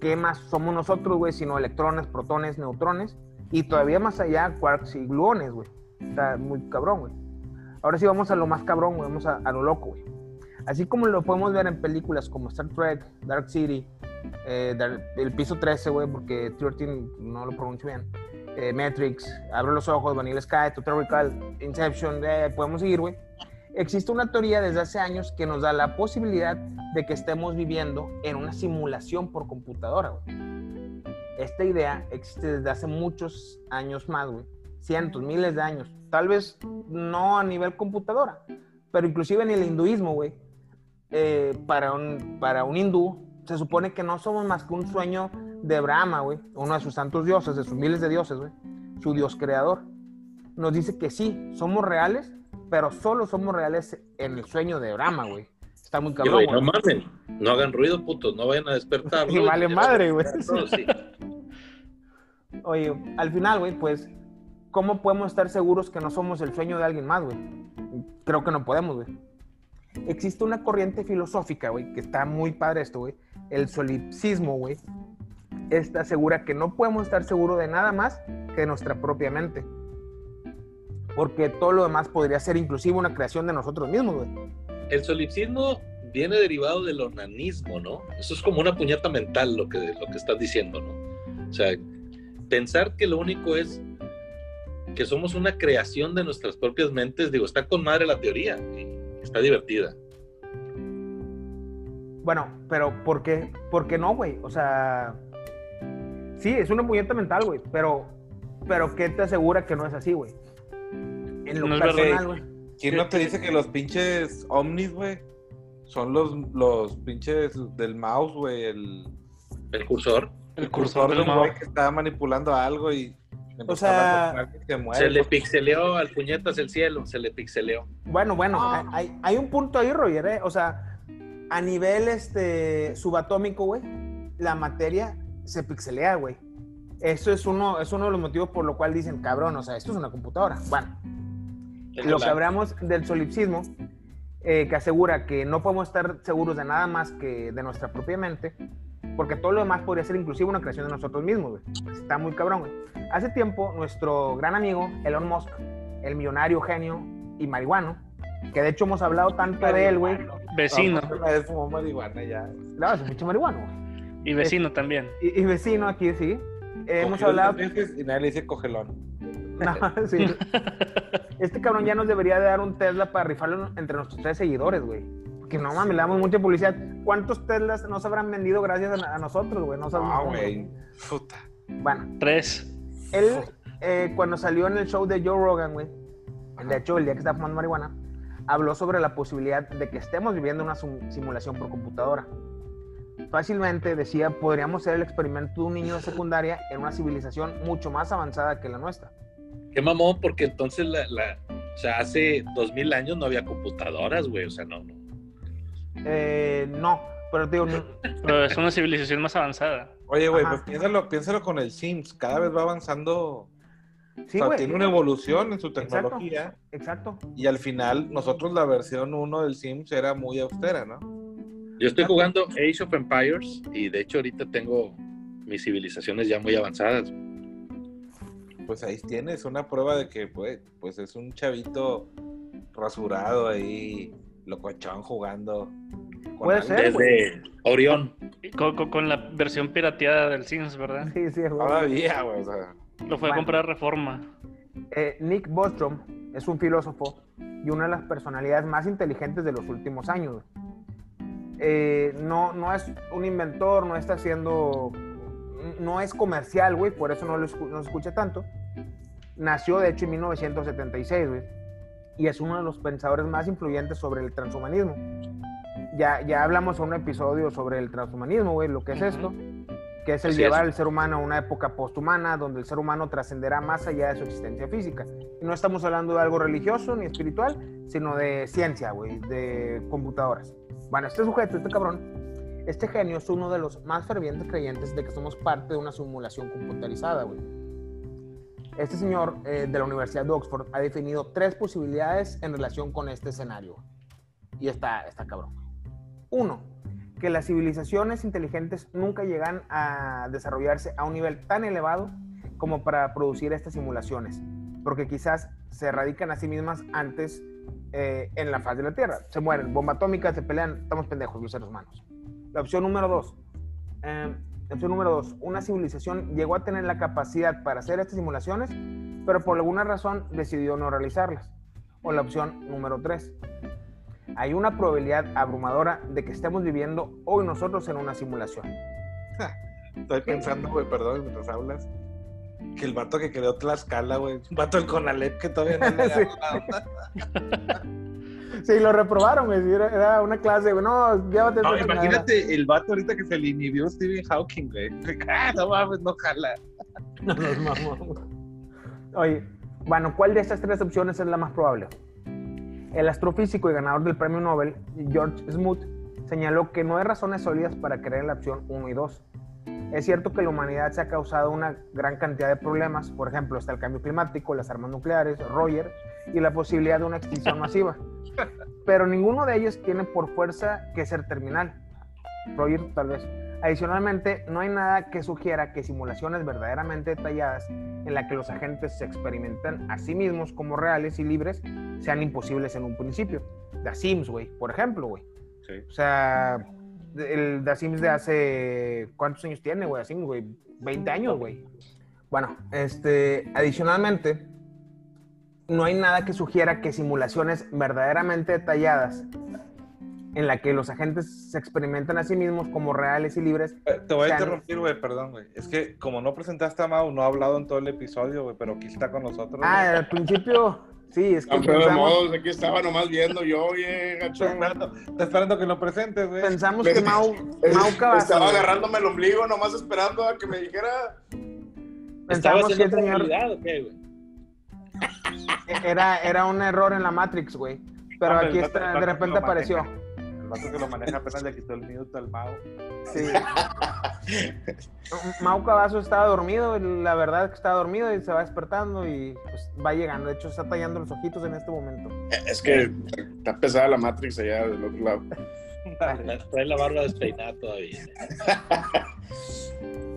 Speaker 1: ¿qué más somos nosotros, güey? Sino electrones, protones, neutrones y todavía más allá, quarks y gluones, güey. Está muy cabrón, güey. Ahora sí vamos a lo más cabrón, güey. Vamos a, a lo loco, güey. Así como lo podemos ver en películas como Star Trek, Dark City, eh, el piso 13, güey, porque 13 no lo pronuncio bien. eh, Matrix, Abro los ojos, Vanilla Sky, Total Recall, Inception, eh, podemos seguir, güey. Existe una teoría desde hace años que nos da la posibilidad de que estemos viviendo en una simulación por computadora, güey. Esta idea existe desde hace muchos años más, güey. Cientos, miles de años. Tal vez no a nivel computadora, pero inclusive en el hinduismo, güey. eh, para, un, para un hindú, se supone que no somos más que un sueño de Brahma, güey. Uno de sus santos dioses, de sus miles de dioses, güey. Su dios creador. Nos dice que sí, somos reales, pero solo somos reales en el sueño de Brahma, güey. Está muy cabrón,
Speaker 4: no mamen, no hagan ruido, putos, no vayan a despertar.
Speaker 1: Y vale madre, güey.
Speaker 4: Sí.
Speaker 1: Oye, al final, güey, pues, ¿cómo podemos estar seguros que no somos el sueño de alguien más, güey? Creo que no podemos, güey. Existe una corriente filosófica, güey, que está muy padre esto, güey. El solipsismo, güey. Esta asegura que no podemos estar seguros de nada más que de nuestra propia mente. Porque todo lo demás podría ser inclusive una creación de nosotros mismos, güey.
Speaker 4: El solipsismo viene derivado del onanismo, ¿no? Eso es como una puñeta mental lo que, lo que estás diciendo, ¿no? O sea, pensar que lo único es que somos una creación de nuestras propias mentes, digo, está con madre la teoría, y está divertida.
Speaker 1: Bueno, pero ¿por qué? ¿Por qué no, güey? O sea, sí, es una puñeta mental, güey, pero, pero ¿qué te asegura que no es así, güey? En lo
Speaker 2: No
Speaker 1: personal, güey.
Speaker 3: ¿Quién no te dice que los pinches ovnis, güey? Son los, los pinches del mouse, güey. El,
Speaker 4: El cursor
Speaker 3: el cursor de
Speaker 2: del
Speaker 3: un güey
Speaker 2: mouse.
Speaker 3: que estaba manipulando algo y... empezó
Speaker 1: sea,
Speaker 3: muere.
Speaker 4: se le pixeleó al puñetas el cielo, se le pixeleó.
Speaker 1: Bueno, bueno,
Speaker 3: Ah.
Speaker 1: hay, hay un punto ahí, Roger, ¿eh? O sea, a nivel este, subatómico, güey, la materia se pixelea, güey. Eso es uno, es uno de los motivos por lo cual dicen, cabrón, o sea, esto es una computadora. Bueno, lo que hablamos del solipsismo, eh, que asegura que no podemos estar seguros de nada más que de nuestra propia mente, porque todo lo demás podría ser inclusive una creación de nosotros mismos, güey. Está muy cabrón, güey. Hace tiempo, nuestro gran amigo Elon Musk, el millonario genio y marihuano, que de hecho hemos hablado tanto de él, güey.
Speaker 2: Vecino.
Speaker 3: No, fumó marihuana ya.
Speaker 1: No, es mucho marihuano, güey.
Speaker 2: Y vecino también.
Speaker 1: Y, y vecino aquí, sí. Eh, hemos hablado...
Speaker 3: veces Y nadie le dice cogelón.
Speaker 1: No, sí. Este cabrón ya nos debería de dar un Tesla para rifarlo entre nuestros tres seguidores, güey. Que no mames, le damos mucha publicidad. ¿Cuántos Teslas no se habrán vendido gracias a, a nosotros, güey? No sabemos
Speaker 3: Ah, güey. Puta.
Speaker 1: Bueno,
Speaker 2: Tres.
Speaker 1: él, eh, cuando salió en el show de Joe Rogan, güey, de hecho, el día que estaba fumando marihuana, habló sobre la posibilidad de que estemos viviendo una sim- simulación por computadora. Fácilmente, decía, podríamos ser el experimento de un niño de secundaria en una civilización mucho más avanzada que la nuestra.
Speaker 4: Qué mamón, porque entonces la, la- o sea, hace dos mil años no había computadoras, güey. O sea, no, no.
Speaker 1: Eh, no, pero digo, no-
Speaker 2: Pero es una civilización más avanzada.
Speaker 3: Oye, güey, pues piénsalo, piénsalo con el Sims. Cada vez va avanzando.
Speaker 1: sí,
Speaker 3: o sea,
Speaker 1: güey.
Speaker 3: tiene una evolución en su
Speaker 1: Exacto.
Speaker 3: tecnología.
Speaker 1: Exacto.
Speaker 3: Y al final, nosotros la versión 1 del Sims era muy austera, ¿no?
Speaker 4: Yo estoy jugando Age of Empires y de hecho ahorita tengo mis civilizaciones ya muy avanzadas.
Speaker 3: Pues ahí tienes una prueba de que, pues, pues es un chavito rasurado ahí, locochón jugando. con
Speaker 1: Puede
Speaker 3: algo.
Speaker 1: ser. güey.
Speaker 4: Desde Orión.
Speaker 2: Con, con- con la versión pirateada del Sims, ¿verdad?
Speaker 1: Sí, sí, güey.
Speaker 3: Todavía, güey, o sea.
Speaker 2: Lo fue a comprar Reforma.
Speaker 1: Eh, Nick Bostrom es un filósofo y una de las personalidades más inteligentes de los últimos años. Eh, no, no es un inventor, no está haciendo, no es comercial, güey, por eso no lo escu- no se escucha tanto. Nació, de hecho, en 1976, güey, y es uno de los pensadores más influyentes sobre el transhumanismo. Ya, ya hablamos en un episodio sobre el transhumanismo, güey, lo que es esto, que es el
Speaker 4: Así
Speaker 1: llevar
Speaker 4: es.
Speaker 1: al ser humano a una época posthumana donde el ser humano trascenderá más allá de su existencia física. Y no estamos hablando de algo religioso ni espiritual, sino de ciencia, güey, de computadoras. Bueno, este sujeto, este cabrón, este genio es uno de los más fervientes creyentes de que somos parte de una simulación computarizada, güey. Este señor eh, de la Universidad de Oxford ha definido tres posibilidades en relación con este escenario. Y está, está cabrón. Uno, que las civilizaciones inteligentes nunca llegan a desarrollarse a un nivel tan elevado como para producir estas simulaciones, porque quizás se radican a sí mismas antes eh, en la faz de la Tierra. Se mueren, bomba atómica, se pelean, estamos pendejos los seres humanos. La opción número dos. la opción número dos. Una civilización llegó a tener la capacidad para hacer estas simulaciones, pero por alguna razón decidió no realizarlas. O la opción número tres. Hay una probabilidad abrumadora de que estemos viviendo hoy nosotros en una simulación.
Speaker 3: Estoy pensando, güey, perdón, mientras hablas, que el vato que creó Tlaxcala, güey, un vato del Conalep que todavía no le
Speaker 1: Sí. Sí, lo reprobaron, güey. Era, era una clase, güey. No, llévate
Speaker 3: No, imagínate el vato ahorita que se le inhibió Stephen Hawking, güey. Ah, no mames, no jala.
Speaker 1: No nos mamamos. Oye, bueno, ¿cuál de estas tres opciones es la más probable? El astrofísico y ganador del premio Nobel, George Smoot, señaló que no hay razones sólidas para creer en la opción 1 y 2. Es cierto que la humanidad se ha causado una gran cantidad de problemas, por ejemplo, está el cambio climático, las armas nucleares, Roger y la posibilidad de una extinción masiva. Pero ninguno de ellos tiene por fuerza que ser terminal. Roger tal vez. Adicionalmente, no hay nada que sugiera que simulaciones verdaderamente detalladas en la que los agentes se experimentan a sí mismos como reales y libres sean imposibles en un principio. The Sims, güey, por ejemplo, güey.
Speaker 3: Sí.
Speaker 1: O sea, el The Sims de hace... ¿Cuántos años tiene, güey? The Sims, güey. 20 años, güey. Bueno, este, adicionalmente, no hay nada que sugiera que simulaciones verdaderamente detalladas en la que los agentes se experimentan a sí mismos como reales y libres
Speaker 3: Eh, Te voy a
Speaker 1: Sean-
Speaker 3: interrumpir, güey, perdón, güey. Es que como no presentaste a Mau, no ha hablado en todo el episodio, güey, pero aquí está con nosotros.
Speaker 1: Ah, al principio, sí, es que
Speaker 5: Campeón de
Speaker 1: pensamos,
Speaker 5: modos, aquí estaba nomás viendo yo, oye, gacho.
Speaker 3: Está esperando, está esperando que lo presentes, güey.
Speaker 1: pensamos que Mau, Mau
Speaker 5: Estaba agarrándome el ombligo nomás esperando a que me dijera.
Speaker 4: ¿Estabas
Speaker 1: pensamos
Speaker 4: en
Speaker 1: que señor
Speaker 4: realidad o qué, güey?
Speaker 1: Era, era un error en la Matrix, güey. Pero
Speaker 3: Hombre,
Speaker 1: aquí está, de repente apareció.
Speaker 3: El vato que lo maneja apenas le quitó el minuto al Mau.
Speaker 1: Sí. Mau Cavazos estaba dormido, la verdad es que estaba dormido y se va despertando y pues va llegando. De hecho, está tallando los ojitos en este momento.
Speaker 5: Es que está pesada la Matrix allá del otro lado.
Speaker 4: Trae la barba despeinada todavía.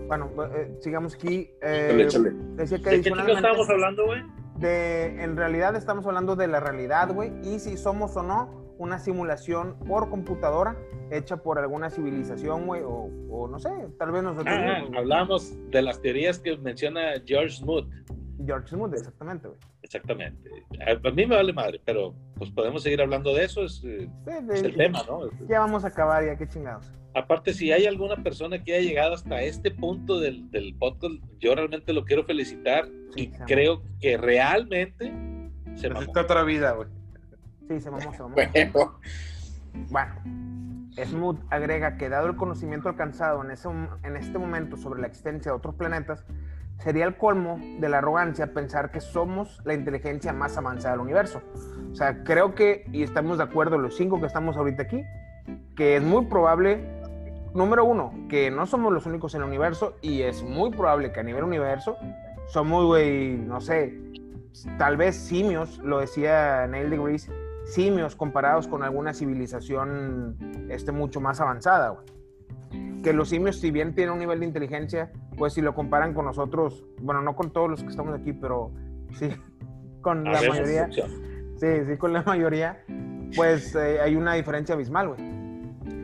Speaker 1: Bueno, eh, sigamos aquí.
Speaker 5: Échale,
Speaker 1: Eh,
Speaker 5: échale.
Speaker 1: decía que
Speaker 4: ¿De qué estábamos hablando, güey?
Speaker 1: De, en realidad estamos hablando de la realidad, güey, y si somos o no una simulación por computadora hecha por alguna civilización, güey, o, o no sé, tal vez nosotros
Speaker 4: Ah, hablamos de las teorías que menciona George Smoot.
Speaker 1: George Smoot, exactamente, güey.
Speaker 4: Exactamente. A, mí me vale madre, pero pues podemos seguir hablando de eso, es, eh,
Speaker 1: Sí,
Speaker 4: es
Speaker 1: de-
Speaker 4: el tema, ¿no?
Speaker 1: Ya vamos a acabar, ya, qué chingados.
Speaker 4: Aparte, si hay alguna persona que haya llegado hasta este punto del, del podcast, yo realmente lo quiero felicitar
Speaker 1: Sí,
Speaker 4: y
Speaker 1: mamó.
Speaker 4: creo que realmente se mamó.
Speaker 3: esta otra vida, güey.
Speaker 1: Sí, se mamó, se mamó.
Speaker 5: Bueno,
Speaker 1: Bueno, Smoot agrega que dado el conocimiento alcanzado en, ese, en este momento sobre la existencia de otros planetas, sería el colmo de la arrogancia pensar que somos la inteligencia más avanzada del universo. O sea, creo que, y estamos de acuerdo los cinco que estamos ahorita aquí, que es muy probable, número uno, que no somos los únicos en el universo y es muy probable que a nivel universo somos, güey, no sé, tal vez simios, lo decía Neil deGrasse, simios comparados con alguna civilización este, mucho más avanzada. güey. Que los simios, si bien tienen un nivel de inteligencia, pues si lo comparan con nosotros, bueno, no con todos los que estamos aquí, pero sí, con la
Speaker 4: Habemos
Speaker 1: mayoría, sí, sí, con la mayoría, pues eh, hay una diferencia abismal, güey.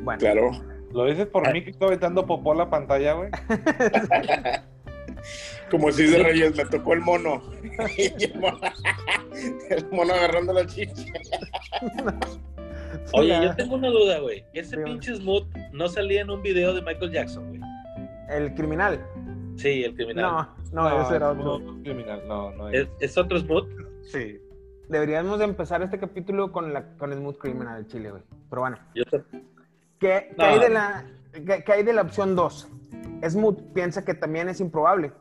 Speaker 1: Bueno,
Speaker 5: claro.
Speaker 3: Lo dices por mí que estoy aventando popó a la pantalla, güey.
Speaker 5: Como si de Reyes me tocó el mono. El mono, el mono agarrando la chicha.
Speaker 4: Oye, yo tengo una duda, güey. Ese pinche Smoot no salía en un video de Michael Jackson, güey.
Speaker 1: el criminal.
Speaker 4: Sí, el criminal.
Speaker 1: No, no, ese era
Speaker 3: es
Speaker 1: otro.
Speaker 3: criminal. No, no
Speaker 4: ¿Es, es otro Smoot?
Speaker 3: Sí.
Speaker 1: Deberíamos de empezar este capítulo con, la, con el Smooth Criminal de Chile, güey. Pero bueno.
Speaker 4: Yo
Speaker 1: ¿Qué, hay, de la, qué- qué hay de la opción 2? Smooth piensa que también es improbable.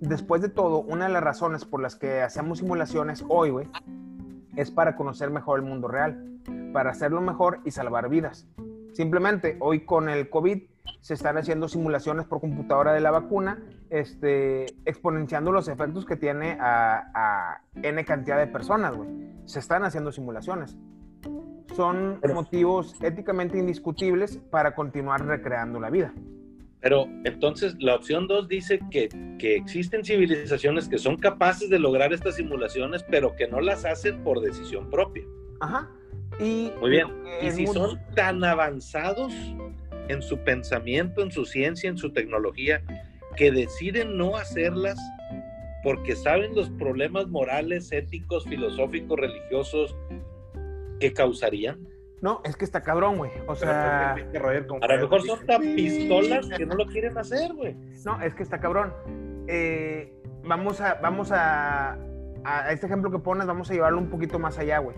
Speaker 1: Después de todo, una de las razones por las que hacemos simulaciones hoy, güey, es para conocer mejor el mundo real, para hacerlo mejor y salvar vidas. Simplemente, hoy con el COVID se están haciendo simulaciones por computadora de la vacuna, este, exponenciando los efectos que tiene a, a N cantidad de personas, güey. Se están haciendo simulaciones son
Speaker 4: Pero-
Speaker 1: motivos éticamente indiscutibles para continuar recreando la vida.
Speaker 4: Pero entonces la opción 2 dice que, que existen civilizaciones que son capaces de lograr estas simulaciones, pero que no las hacen por decisión propia.
Speaker 1: Ajá. Y,
Speaker 4: Muy bien. Y si son tan avanzados en su pensamiento, en su ciencia, en su tecnología, que deciden no hacerlas porque saben los problemas morales, éticos, filosóficos, religiosos que causarían.
Speaker 1: No, es que está cabrón, güey. O sea,
Speaker 4: A lo mejor son tan pistolas que no lo quieren hacer, güey.
Speaker 1: no, es que está cabrón. Eh, vamos a, vamos a, a este ejemplo que pones, vamos a llevarlo un poquito más allá, güey.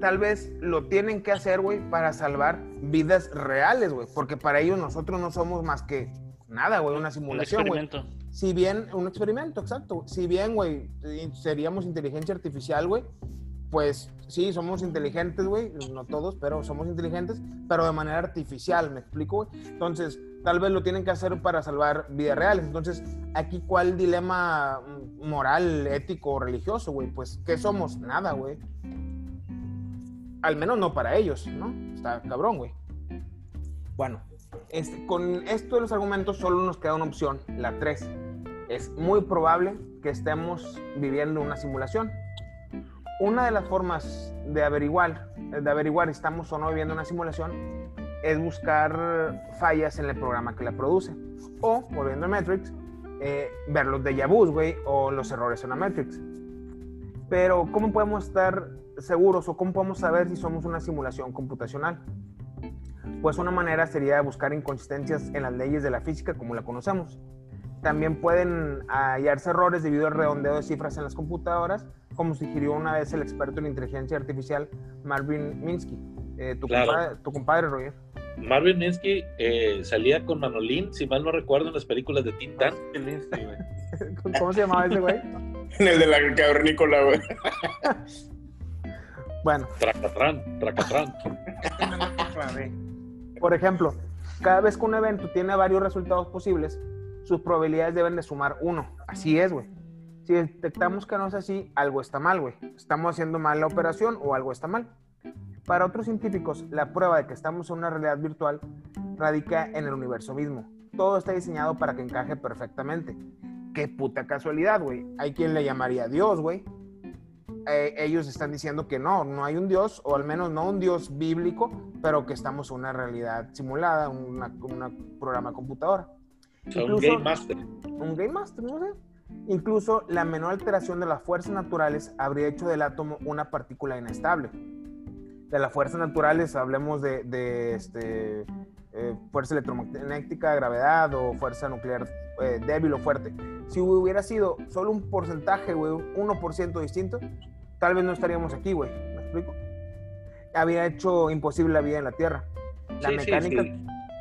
Speaker 1: Tal vez lo tienen que hacer, güey, para salvar vidas reales, güey. Porque para ellos nosotros no somos más que nada, güey, una
Speaker 2: Un
Speaker 1: simulación, güey.
Speaker 2: experimento.
Speaker 1: Si bien, un experimento, exacto. Si bien, güey, seríamos inteligencia artificial, güey, pues sí, somos inteligentes, güey, no todos, pero somos inteligentes, pero de manera artificial, ¿me explico? Entonces, tal vez lo tienen que hacer para salvar vidas reales. Entonces, aquí, ¿cuál dilema mm, moral, ético o religioso, güey? Pues, ¿qué somos? Nada, güey. Al menos no para ellos, ¿no? Está cabrón, güey. Bueno, este, con esto de los argumentos solo nos queda una opción, la 3. Es muy probable que estemos viviendo una simulación. Una de las formas de averiguar, de averiguar si estamos o no viviendo una simulación es buscar fallas en el programa que la produce. O, volviendo a Matrix, eh, ver los déjà vus, güey, o los errores en la Matrix. Pero, ¿cómo podemos estar seguros o cómo podemos saber si somos una simulación computacional? Pues una manera sería buscar inconsistencias en las leyes de la física como la conocemos. También pueden hallarse errores debido al redondeo de cifras en las computadoras, como sugirió una vez el experto en inteligencia artificial Marvin Minsky. Eh, tu,
Speaker 4: Claro.
Speaker 1: compadre, tu compadre, Roger.
Speaker 4: Marvin Minsky eh, salía con Manolín, si mal no recuerdo, en las películas de
Speaker 3: güey.
Speaker 1: ¿Cómo se llamaba ese güey?
Speaker 5: En el de la cavernícola, güey.
Speaker 1: Bueno,
Speaker 4: Tracatrán, tracatrán.
Speaker 1: Por ejemplo, cada vez que un evento tiene varios resultados posibles, sus probabilidades deben de sumar uno. Así es, güey. Si detectamos que no es así, algo está mal, güey. Estamos haciendo mal la operación o algo está mal. Para otros científicos, la prueba de que estamos en una realidad virtual radica en el universo mismo. Todo está diseñado para que encaje perfectamente. qué puta casualidad, güey. Hay quien le llamaría Dios, güey. Eh, ellos están diciendo que no, no hay un Dios, o al menos no un Dios bíblico, pero que estamos en una realidad simulada, una programa computadora.
Speaker 4: O sea, un
Speaker 1: Incluso-
Speaker 4: Game Master.
Speaker 1: un Game Master, no sé. Incluso la menor alteración de las fuerzas naturales habría hecho del átomo una partícula inestable. De las fuerzas naturales hablemos de, de, este, eh, fuerza electromagnética, gravedad o fuerza nuclear eh, débil o fuerte. Si hubiera sido solo un porcentaje, güey, un 1% distinto, tal vez no estaríamos aquí, güey. ¿Me explico? Había hecho imposible la vida en la Tierra. La
Speaker 4: Sí, sí,
Speaker 1: mecánica,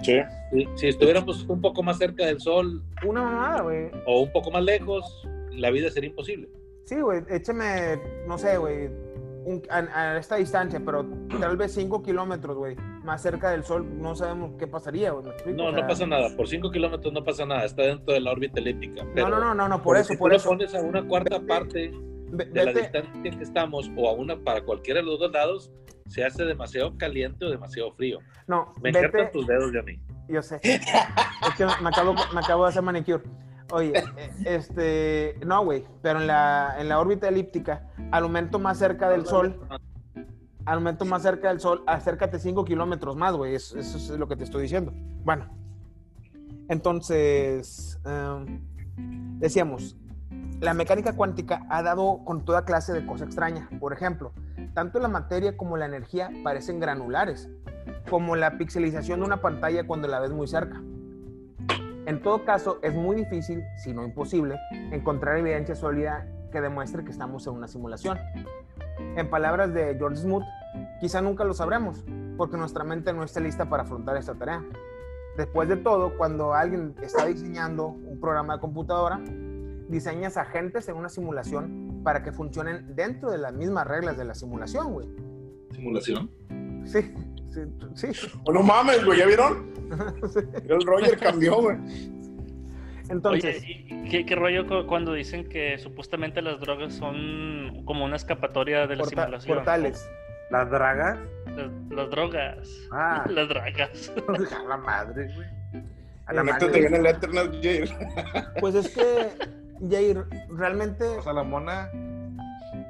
Speaker 4: sí.
Speaker 5: Sí.
Speaker 4: Si, estuviéramos un poco más cerca del Sol
Speaker 1: una mamada, güey.
Speaker 4: o un poco más lejos, la vida sería imposible.
Speaker 1: Sí, güey, échame, no sé, güey, a, a esta distancia, pero tal vez 5 kilómetros, güey, más cerca del Sol, no sabemos qué pasaría, güey.
Speaker 4: No,
Speaker 1: O
Speaker 4: no
Speaker 1: sea,
Speaker 4: pasa nada. Por 5 kilómetros no pasa nada. Está dentro de la órbita elíptica. Pero,
Speaker 1: No, no, no, no, no, por eso,
Speaker 4: si
Speaker 1: por
Speaker 4: tú lo
Speaker 1: eso.
Speaker 4: pones a una cuarta parte
Speaker 1: Ve-
Speaker 4: de la
Speaker 1: vete-
Speaker 4: distancia que estamos o a una para cualquiera de los dos lados, se hace demasiado caliente o demasiado frío.
Speaker 1: no,
Speaker 4: Me
Speaker 1: vete,
Speaker 4: encantan tus dedos mí.
Speaker 1: yo sé. Es que me acabo, me acabo de hacer manicure. Oye, eh, este, no, güey, pero en la, en la órbita elíptica, al momento más cerca del Sol, al momento más cerca del Sol, acércate 5 kilómetros más, güey. es- Eso, es lo que te estoy diciendo. Bueno, entonces, em, decíamos, la mecánica cuántica ha dado con toda clase de cosas extrañas. Por ejemplo, tanto la materia como la energía parecen granulares, como la pixelización de una pantalla cuando la ves muy cerca. En todo caso, es muy difícil, si no imposible, encontrar evidencia sólida que demuestre que estamos en una simulación. En palabras de George Smoot, quizá nunca lo sabremos, porque nuestra mente no está lista para afrontar esta tarea. Después de todo, cuando alguien está diseñando un programa de computadora, diseñas agentes en una simulación para que funcionen dentro de las mismas reglas de la simulación, güey.
Speaker 4: Simulación.
Speaker 1: Sí, sí, sí.
Speaker 5: Oh, no mames, güey, ¿ya vieron?
Speaker 1: Sí.
Speaker 5: El Roger cambió, güey.
Speaker 1: Entonces,
Speaker 2: Oye, ¿y ¿qué, qué rollo cu- cuando dicen que supuestamente las drogas son como una escapatoria de la
Speaker 1: porta-
Speaker 2: simulación?
Speaker 1: portales.
Speaker 3: Las dragas.
Speaker 2: Las, las drogas.
Speaker 3: Ah.
Speaker 2: Las dragas.
Speaker 3: A la madre, güey. A la madre.
Speaker 5: bien en el Ethernet, Jair.
Speaker 1: Pues es que, Jair, realmente
Speaker 3: O sea, la mona.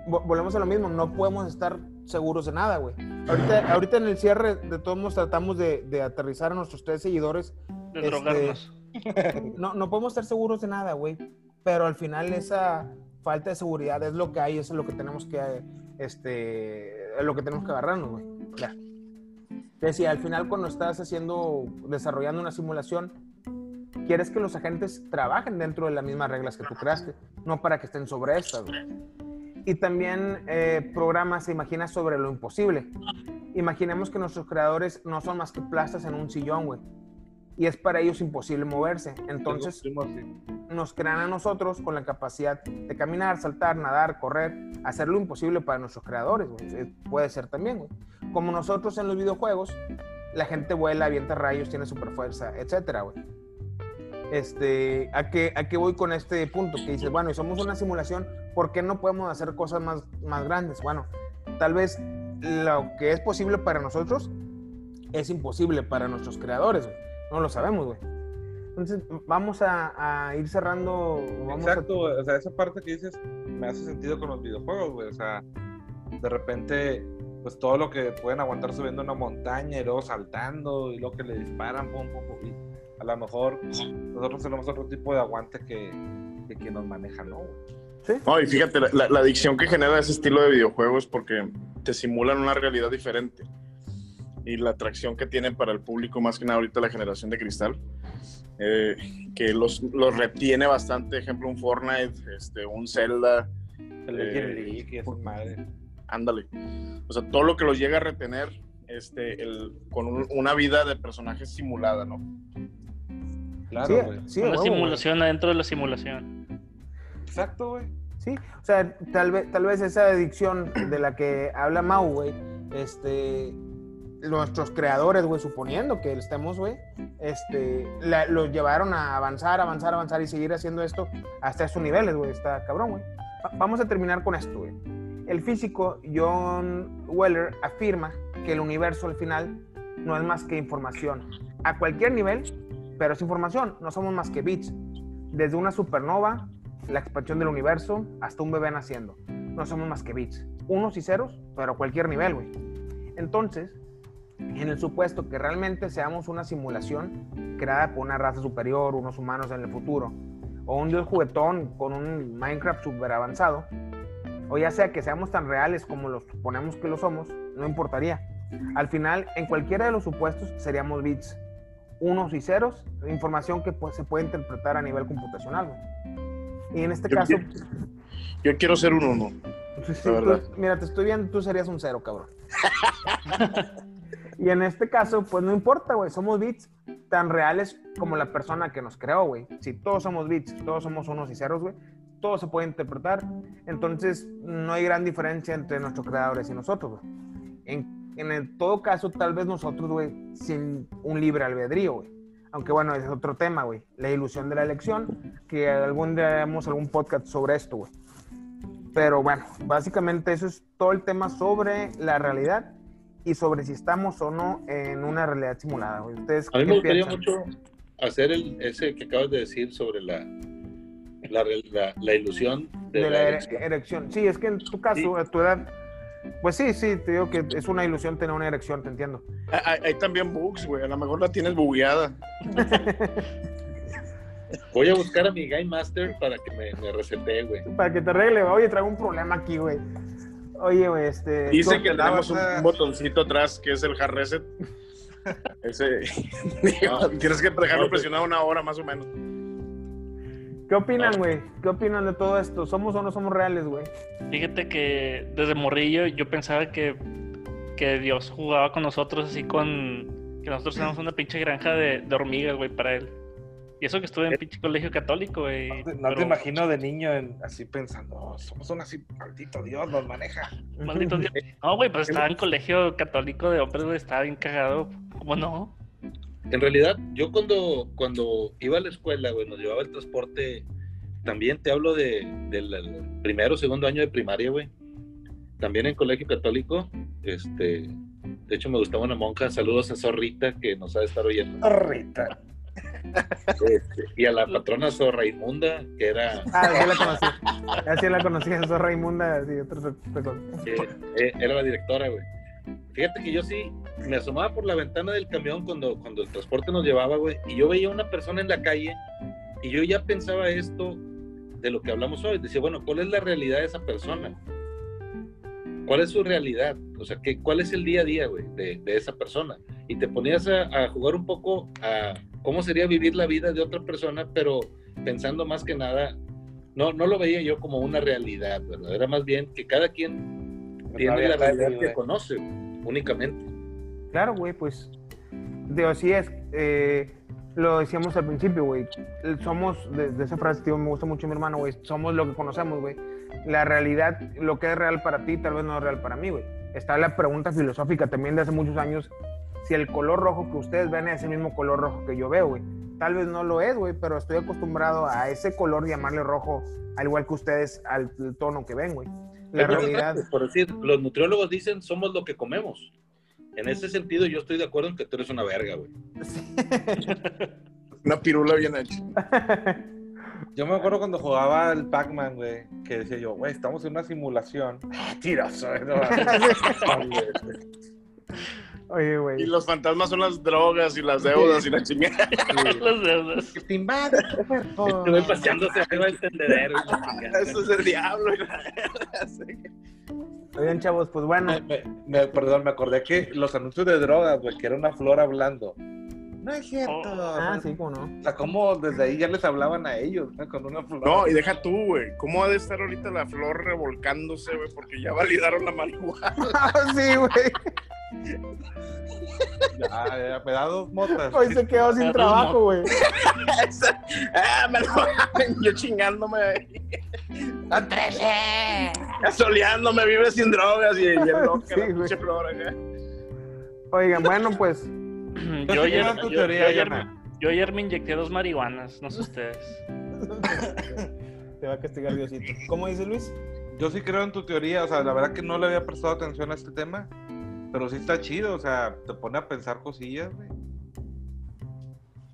Speaker 1: vo- volvemos a lo mismo, no podemos estar seguros de nada, güey. Ahorita, ahorita en el cierre, de todos modos, tratamos de, de aterrizar a nuestros tres seguidores.
Speaker 2: De
Speaker 1: Este,
Speaker 2: drogarnos.
Speaker 1: No, no podemos estar seguros de nada, güey. Pero al final esa falta de seguridad es lo que hay, eso es lo que tenemos que, este, es lo que tenemos que agarrarnos, güey. Ya. Decía, al final cuando estás haciendo, desarrollando una simulación, quieres que los agentes trabajen dentro de las mismas reglas que tú creaste, no para que estén sobre estas. Y también eh, programas se imagina sobre lo imposible. Imaginemos que nuestros creadores no son más que plastas en un sillón, güey. Y es para ellos imposible moverse. Entonces nos crean a nosotros con la capacidad de caminar, saltar, nadar, correr, hacer lo imposible para nuestros creadores, güey. Eh, Puede ser también, güey. Como nosotros en los videojuegos, la gente vuela, avienta rayos, tiene super fuerza, etcétera, güey. Este, ¿a qué, ¿a qué voy con este punto? Que dices, bueno, y somos una simulación, ¿por qué no podemos hacer cosas más, más grandes? Bueno, tal vez lo que es posible para nosotros es imposible para nuestros creadores. No lo sabemos, güey. Entonces, vamos a, ir cerrando.
Speaker 3: Exacto, o sea, esa parte que dices me hace sentido con los videojuegos, güey. O sea, de repente, pues todo lo que pueden aguantar subiendo una montaña y luego saltando y luego que le disparan, pum, pum, pum. A lo mejor nosotros tenemos otro tipo de aguante que, que quien nos maneja, ¿no? güey?
Speaker 5: No, y fíjate, la, la- adicción que genera ese estilo de videojuegos porque te simulan una realidad diferente. Y la atracción que tienen para el público, más que nada ahorita la generación de cristal, eh, que los, los retiene bastante. Ejemplo, un Fortnite, este, un Zelda,
Speaker 3: El League y esas madres.
Speaker 5: ándale. O sea, todo lo que los llega a retener este, el, con un- una vida de personaje simulada, ¿no?
Speaker 3: Claro,
Speaker 1: Sí,
Speaker 3: güey.
Speaker 1: sí,
Speaker 2: Una simulación adentro de la simulación.
Speaker 3: Exacto, güey.
Speaker 1: Sí, o sea, tal vez, tal vez esa adicción de la que habla Mau, güey, este, nuestros creadores, güey, suponiendo que estemos, güey, este, la- los llevaron a avanzar, avanzar, avanzar y seguir haciendo esto hasta esos niveles, güey, está cabrón, güey. Va- Vamos a terminar con esto, güey. El físico John Weller afirma que el universo al final no es más que información, a cualquier nivel, pero es información, no somos más que bits, desde una supernova la expansión del universo, hasta un bebé naciendo. No somos más que bits, unos y ceros, pero a cualquier nivel, güey. Entonces, en el supuesto que realmente seamos una simulación creada por una raza superior, unos humanos en el futuro, o un dios juguetón con un Minecraft super avanzado, o ya sea que seamos tan reales como los suponemos que lo somos, no importaría. Al final, en cualquiera de los supuestos seríamos bits, unos y ceros, información que pues, se puede interpretar a nivel computacional. Y en este
Speaker 5: Yo
Speaker 1: caso,
Speaker 5: quiero- Yo quiero ser un uno.
Speaker 1: Sí, tú- mira, te estoy viendo, tú serías un cero, cabrón. y en este caso, pues no importa, güey, somos bits tan reales como la persona que nos creó, güey. Si todos somos bits, todos somos unos y ceros, güey, todo se puede interpretar. Entonces, no hay gran diferencia entre nuestros creadores y nosotros, güey. En, en el todo caso, tal vez nosotros, güey, sin un libre albedrío, güey. Aunque bueno, ese es otro tema, güey. La ilusión de la elección, que algún día haremos algún podcast sobre esto, güey. Pero bueno, básicamente eso es todo el tema sobre la realidad y sobre si estamos o no en una realidad simulada. güey. ¿Ustedes
Speaker 4: A mí
Speaker 1: qué
Speaker 4: me gustaría
Speaker 1: piensan?
Speaker 4: mucho hacer el, ese que acabas de decir sobre la, la, la- la ilusión de,
Speaker 1: de
Speaker 4: la,
Speaker 1: la ere-
Speaker 4: erección.
Speaker 1: erección. Sí, es que en tu caso, a tu edad, pues sí, sí, te digo que es una ilusión tener una erección, te entiendo.
Speaker 5: Hay, hay- hay también bugs, güey. A lo mejor la tienes bugueada.
Speaker 4: Voy a buscar a mi Game Master para que me, me recete, güey.
Speaker 1: Para que te arregle, güey. oye, traigo un problema aquí, güey. Oye, güey, este...
Speaker 5: Dice
Speaker 1: ¿tú-
Speaker 5: que tenemos un,
Speaker 3: a-
Speaker 5: un botoncito atrás que es el hard reset. Ese.
Speaker 4: No.
Speaker 5: Tienes que dejarlo
Speaker 4: No, pues-
Speaker 5: presionado una hora más o menos.
Speaker 1: ¿Qué opinan, güey? ¿Qué opinan de todo esto? ¿Somos o no somos reales, güey?
Speaker 2: Fíjate que desde morrillo yo pensaba que, que Dios jugaba con nosotros así con... Que nosotros éramos una pinche granja de, de hormigas, güey, para él. Y eso que estuve en pinche colegio católico, güey.
Speaker 3: No te, no te imagino de niño en- así pensando, "Oh, somos un así, maldito Dios, nos maneja.
Speaker 2: Maldito Dios. No, güey, pues estaba en colegio católico de hombres, güey, estaba bien cagado. ¿Cómo no?
Speaker 4: En realidad, yo cuando, cuando iba a la escuela, güey, nos llevaba el transporte, también te hablo de, del el primero, segundo año de primaria, güey. También en colegio católico, este, de hecho me gustaba una monja, saludos a Zorrita, que nos ha de estar oyendo,
Speaker 3: Rita.
Speaker 4: Este, y a la patrona Zorra Inmunda, que era,
Speaker 1: Ah, sí la conocí. Así la conocí, esa Raimunda, así, otra otra cosa.
Speaker 4: que, eh, era la directora, güey. Fíjate que yo sí me asomaba por la ventana del camión cuando, cuando el transporte nos llevaba, güey, y yo veía una persona en la calle y yo ya pensaba esto de lo que hablamos hoy. Decía, bueno, ¿cuál es la realidad de esa persona? ¿Cuál es su realidad? O sea, ¿qué, ¿cuál es el día a día, güey, de, de esa persona? Y te ponías a, a jugar un poco a cómo sería vivir la vida de otra persona, pero pensando más que nada, no, no lo veía yo como una realidad, ¿verdad? Era más bien que cada quien tiene la realidad que
Speaker 3: güey.
Speaker 4: conoce, únicamente.
Speaker 1: Claro, güey, pues. Digo, sí es. eh, lo decíamos al principio, güey. Somos, de, de esa frase, tío, me gusta mucho mi hermano, güey. Somos lo que conocemos, güey. La realidad, lo que es real para ti, tal vez no es real para mí, güey. Está la pregunta filosófica también de hace muchos años. Si el color rojo que ustedes ven es el mismo color rojo que yo veo, güey. Tal vez no lo es, güey, pero estoy acostumbrado a ese color llamarle rojo, al igual que ustedes, al tono que ven, güey. La.
Speaker 4: Por decir, los nutriólogos dicen somos lo que comemos. En ese sentido, yo estoy de acuerdo en que tú eres una verga, güey.
Speaker 5: Una pirula bien hecha.
Speaker 3: Yo me acuerdo cuando jugaba el Pac-Man, güey, que decía yo, güey, estamos en una simulación. Tiroso, güey, no.
Speaker 1: Oye, güey.
Speaker 5: Y los fantasmas son las drogas y las deudas y la chingada.
Speaker 2: Las deudas.
Speaker 3: Que te invade tu cuerpo.
Speaker 4: Estuve paseándose arriba del tendedero.
Speaker 5: Eso es el diablo. y la-
Speaker 1: Oigan, chavos, pues bueno.
Speaker 3: Me, me- me- perdón, me acordé que los anuncios de drogas, güey, que era una flor hablando. No es cierto.
Speaker 1: Ah, sí, cómo no.
Speaker 3: O sea, como desde ahí ya les hablaban a ellos, ¿no? Con una flor.
Speaker 5: No, y deja tú, güey. ¿Cómo ha de estar ahorita la flor revolcándose, güey? Porque ya validaron la marihuana.
Speaker 1: sí, güey.
Speaker 3: Ya, ya, me da dos motas.
Speaker 1: Hoy se quedó sin trabajo, güey.
Speaker 5: ah, me lo Yo chingándome. ¡A 13! Soleándome, vive sin drogas y, y el loco,
Speaker 1: Sí,
Speaker 5: la pinche flor acá.
Speaker 1: Oigan, bueno, pues.
Speaker 2: Yo ayer, yo-
Speaker 3: teoría,
Speaker 2: yo ayer- yo ayer me inyecté dos marihuanas, no sé ustedes.
Speaker 1: Te va a castigar Diosito. ¿Cómo dice Luis?
Speaker 3: Yo sí creo en tu teoría, o sea, la verdad que no le había prestado atención a este tema, pero sí está chido, o sea, te pone a pensar cosillas, güey.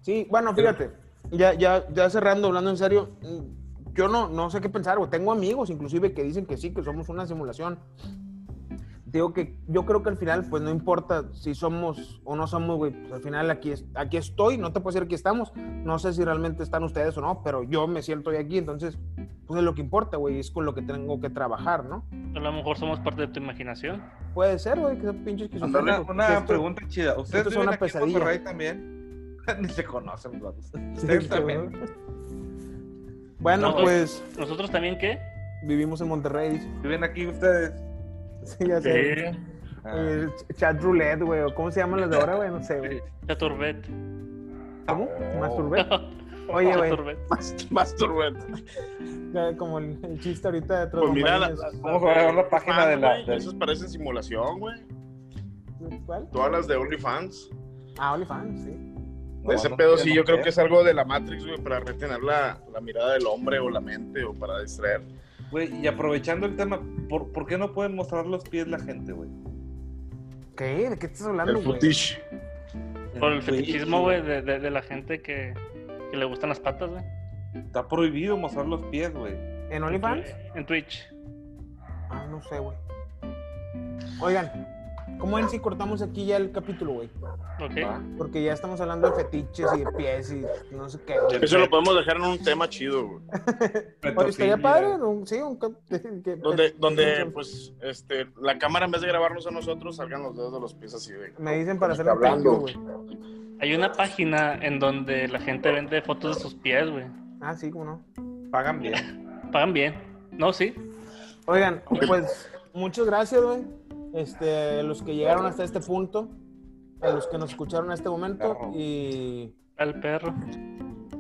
Speaker 1: Sí, bueno, fíjate. Ya, ya, ya cerrando, hablando en serio. mm, yo no, no sé qué pensar, güey. Tengo amigos inclusive que dicen que sí, que somos una simulación. Digo que yo creo que al final, pues no importa si somos o no somos, güey. Pues al final aquí, es- aquí estoy, no te puedo decir que estamos. No sé si realmente están ustedes o no, pero yo me siento hoy aquí, entonces, pues es lo que importa, güey. Es con lo que tengo que trabajar, ¿no?
Speaker 2: A lo mejor somos parte de tu imaginación.
Speaker 1: Puede ser, güey, que sea pinche
Speaker 3: Una,
Speaker 1: esquizofrénico.
Speaker 3: una
Speaker 1: Que esto-
Speaker 3: pregunta chida. ¿Ustedes viven
Speaker 1: una
Speaker 3: aquí en
Speaker 1: pesadilla.
Speaker 3: Monterrey también? Ni se conocen.
Speaker 1: Sí,
Speaker 3: Ustedes también
Speaker 1: Bueno,
Speaker 2: Nosotros-
Speaker 1: pues
Speaker 2: ¿Nosotros también qué?
Speaker 1: vivimos en Monterrey. dice.
Speaker 3: viven aquí ustedes.
Speaker 1: Sí, ya sé.
Speaker 3: Ah,
Speaker 1: Eh, ch- chat roulette, güey. o ¿Cómo se llaman las de ahora, güey? No sé, güey.
Speaker 2: Chaturbet.
Speaker 1: ¿Cómo?
Speaker 3: Oh.
Speaker 1: Masturbet. Oye, güey. Ya Como el, el chiste ahorita de
Speaker 5: Pues mira, la-.
Speaker 3: Vamos a ver la página de la.
Speaker 5: Güey,
Speaker 3: de-
Speaker 5: Esos parecen simulación, güey.
Speaker 1: ¿Cuál?
Speaker 5: Tú hablas de OnlyFans.
Speaker 1: Ah, OnlyFans, sí.
Speaker 3: No,
Speaker 5: Ese
Speaker 3: no
Speaker 5: pedo sí,
Speaker 3: no
Speaker 5: yo creo que es algo de la Matrix, güey, para retener la, la mirada del hombre o la mente o para distraer.
Speaker 3: Güey, y aprovechando el tema, ¿por, por qué no pueden mostrar los pies la gente, güey?
Speaker 1: ¿Qué? ¿De qué estás hablando,
Speaker 5: El
Speaker 1: güey?
Speaker 2: Por el
Speaker 3: En
Speaker 2: fetichismo, güey, de, de, de la gente que, que le gustan las patas, güey.
Speaker 3: Está prohibido mostrar los pies, güey.
Speaker 1: ¿En OnlyFans?
Speaker 2: En Twitch.
Speaker 1: Ah, no sé, güey. Oigan, ¿cómo en si cortamos aquí ya el capítulo, güey?
Speaker 2: ¿Ok?
Speaker 1: Porque ya estamos hablando de fetiches y de pies y no sé qué. güey.
Speaker 5: Eso lo podemos dejar en un tema chido, güey.
Speaker 1: Oye, estaría padre, sí, un
Speaker 5: Donde, donde pues, este, la cámara en vez de grabarnos a nosotros, salgan los dedos de los pies así de.
Speaker 1: Me dicen para hacer
Speaker 5: hablando.
Speaker 1: güey.
Speaker 2: Hay una página en donde la gente vende fotos de sus pies, güey.
Speaker 1: Ah, sí, cómo no.
Speaker 3: Pagan bien.
Speaker 2: Pagan bien. No, sí.
Speaker 1: Oigan, pues muchas gracias, güey. Este, a los que llegaron hasta este punto, a los que nos escucharon en este momento
Speaker 3: Perro.
Speaker 1: y
Speaker 2: Al perro.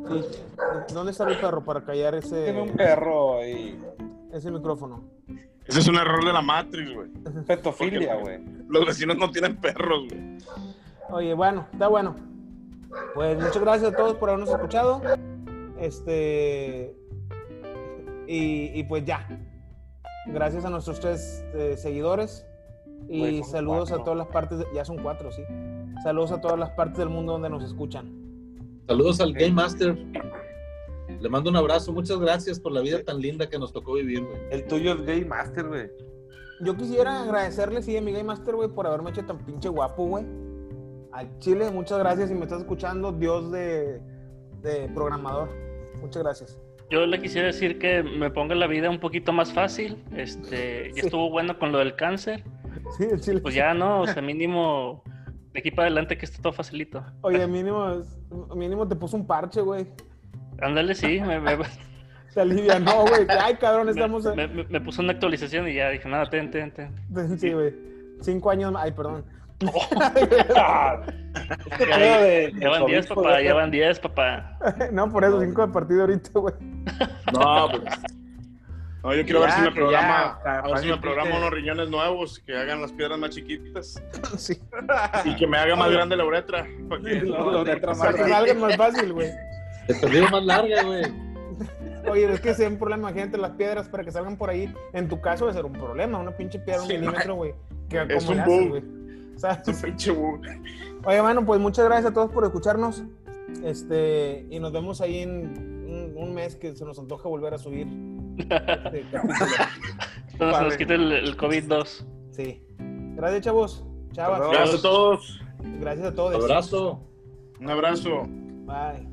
Speaker 1: sí, ¿dónde está el perro para callar
Speaker 3: Tiene un
Speaker 1: ese,
Speaker 3: perro y
Speaker 1: ese micrófono?
Speaker 5: Ese es un error de la Matrix, güey.
Speaker 3: petofilia, güey.
Speaker 5: Los vecinos no tienen perros, güey.
Speaker 1: Oye, bueno, está bueno. Pues muchas gracias a todos por habernos escuchado. Este y, y pues ya. Gracias a nuestros tres eh, seguidores. Y saludos a todas las partes, de- ya son cuatro, sí. Saludos a todas las partes del mundo donde nos escuchan.
Speaker 4: Saludos al Game Master. Le mando un abrazo. Muchas gracias por la vida tan linda que nos tocó vivir, güey.
Speaker 3: El tuyo es Gay Master, güey.
Speaker 1: Yo quisiera agradecerle, sí, a mi Game Master, güey, por haberme hecho tan pinche guapo, güey. Al Chile, muchas gracias. Si me estás escuchando, Dios de, de programador. Muchas gracias.
Speaker 2: Yo le quisiera decir que me ponga la vida un poquito más fácil. Este, ya estuvo bueno con lo del cáncer.
Speaker 1: Sí, el Chile.
Speaker 2: Pues ya no, o sea, mínimo de aquí para adelante que esté todo facilito.
Speaker 1: Oye, mínimo, mínimo te puso un parche, güey.
Speaker 2: Ándale, sí, me, me,
Speaker 1: Te alivianó, güey. Ay, cabrón, estamos.
Speaker 2: me- me- me puso una actualización y ya dije, nada, ten, ten, ten.
Speaker 1: Sí, güey. Cinco años más. Ay, perdón.
Speaker 3: Pedo de-
Speaker 2: Ya van
Speaker 3: del
Speaker 2: 10,
Speaker 3: obispo
Speaker 2: papá, ya van 10, papá.
Speaker 1: no, por eso, cinco de partido ahorita, güey.
Speaker 5: No, pues. No, yo quiero ver
Speaker 3: Ya,
Speaker 5: si me programa,
Speaker 3: ya,
Speaker 5: a ver si me programa unos riñones nuevos que hagan las piedras más chiquitas
Speaker 1: Sí.
Speaker 5: y que me haga más grande la uretra. para que-
Speaker 3: No, la más
Speaker 1: que salga más fácil, güey.
Speaker 4: Te perdió más larga, güey.
Speaker 1: Oye, es que es un problema. Imagínate las piedras para que salgan por ahí. En tu caso, va a ser un problema. Una pinche piedra, un
Speaker 5: Sí,
Speaker 1: milímetro, güey. Que
Speaker 5: Es
Speaker 1: ¿cómo
Speaker 5: un bug.
Speaker 1: güey? O sea,
Speaker 5: Es un pinche bug.
Speaker 1: Oye, bueno, pues muchas gracias a todos por escucharnos. Este, y nos vemos ahí en un, un mes que se nos antoja volver a subir. Este.
Speaker 2: Entonces se nos quita el, el COVID-2.
Speaker 1: Sí. Gracias, chavos. Chavas.
Speaker 5: Gracias a todos.
Speaker 1: Gracias a todos.
Speaker 4: Abrazo.
Speaker 5: Un abrazo.
Speaker 1: Bye.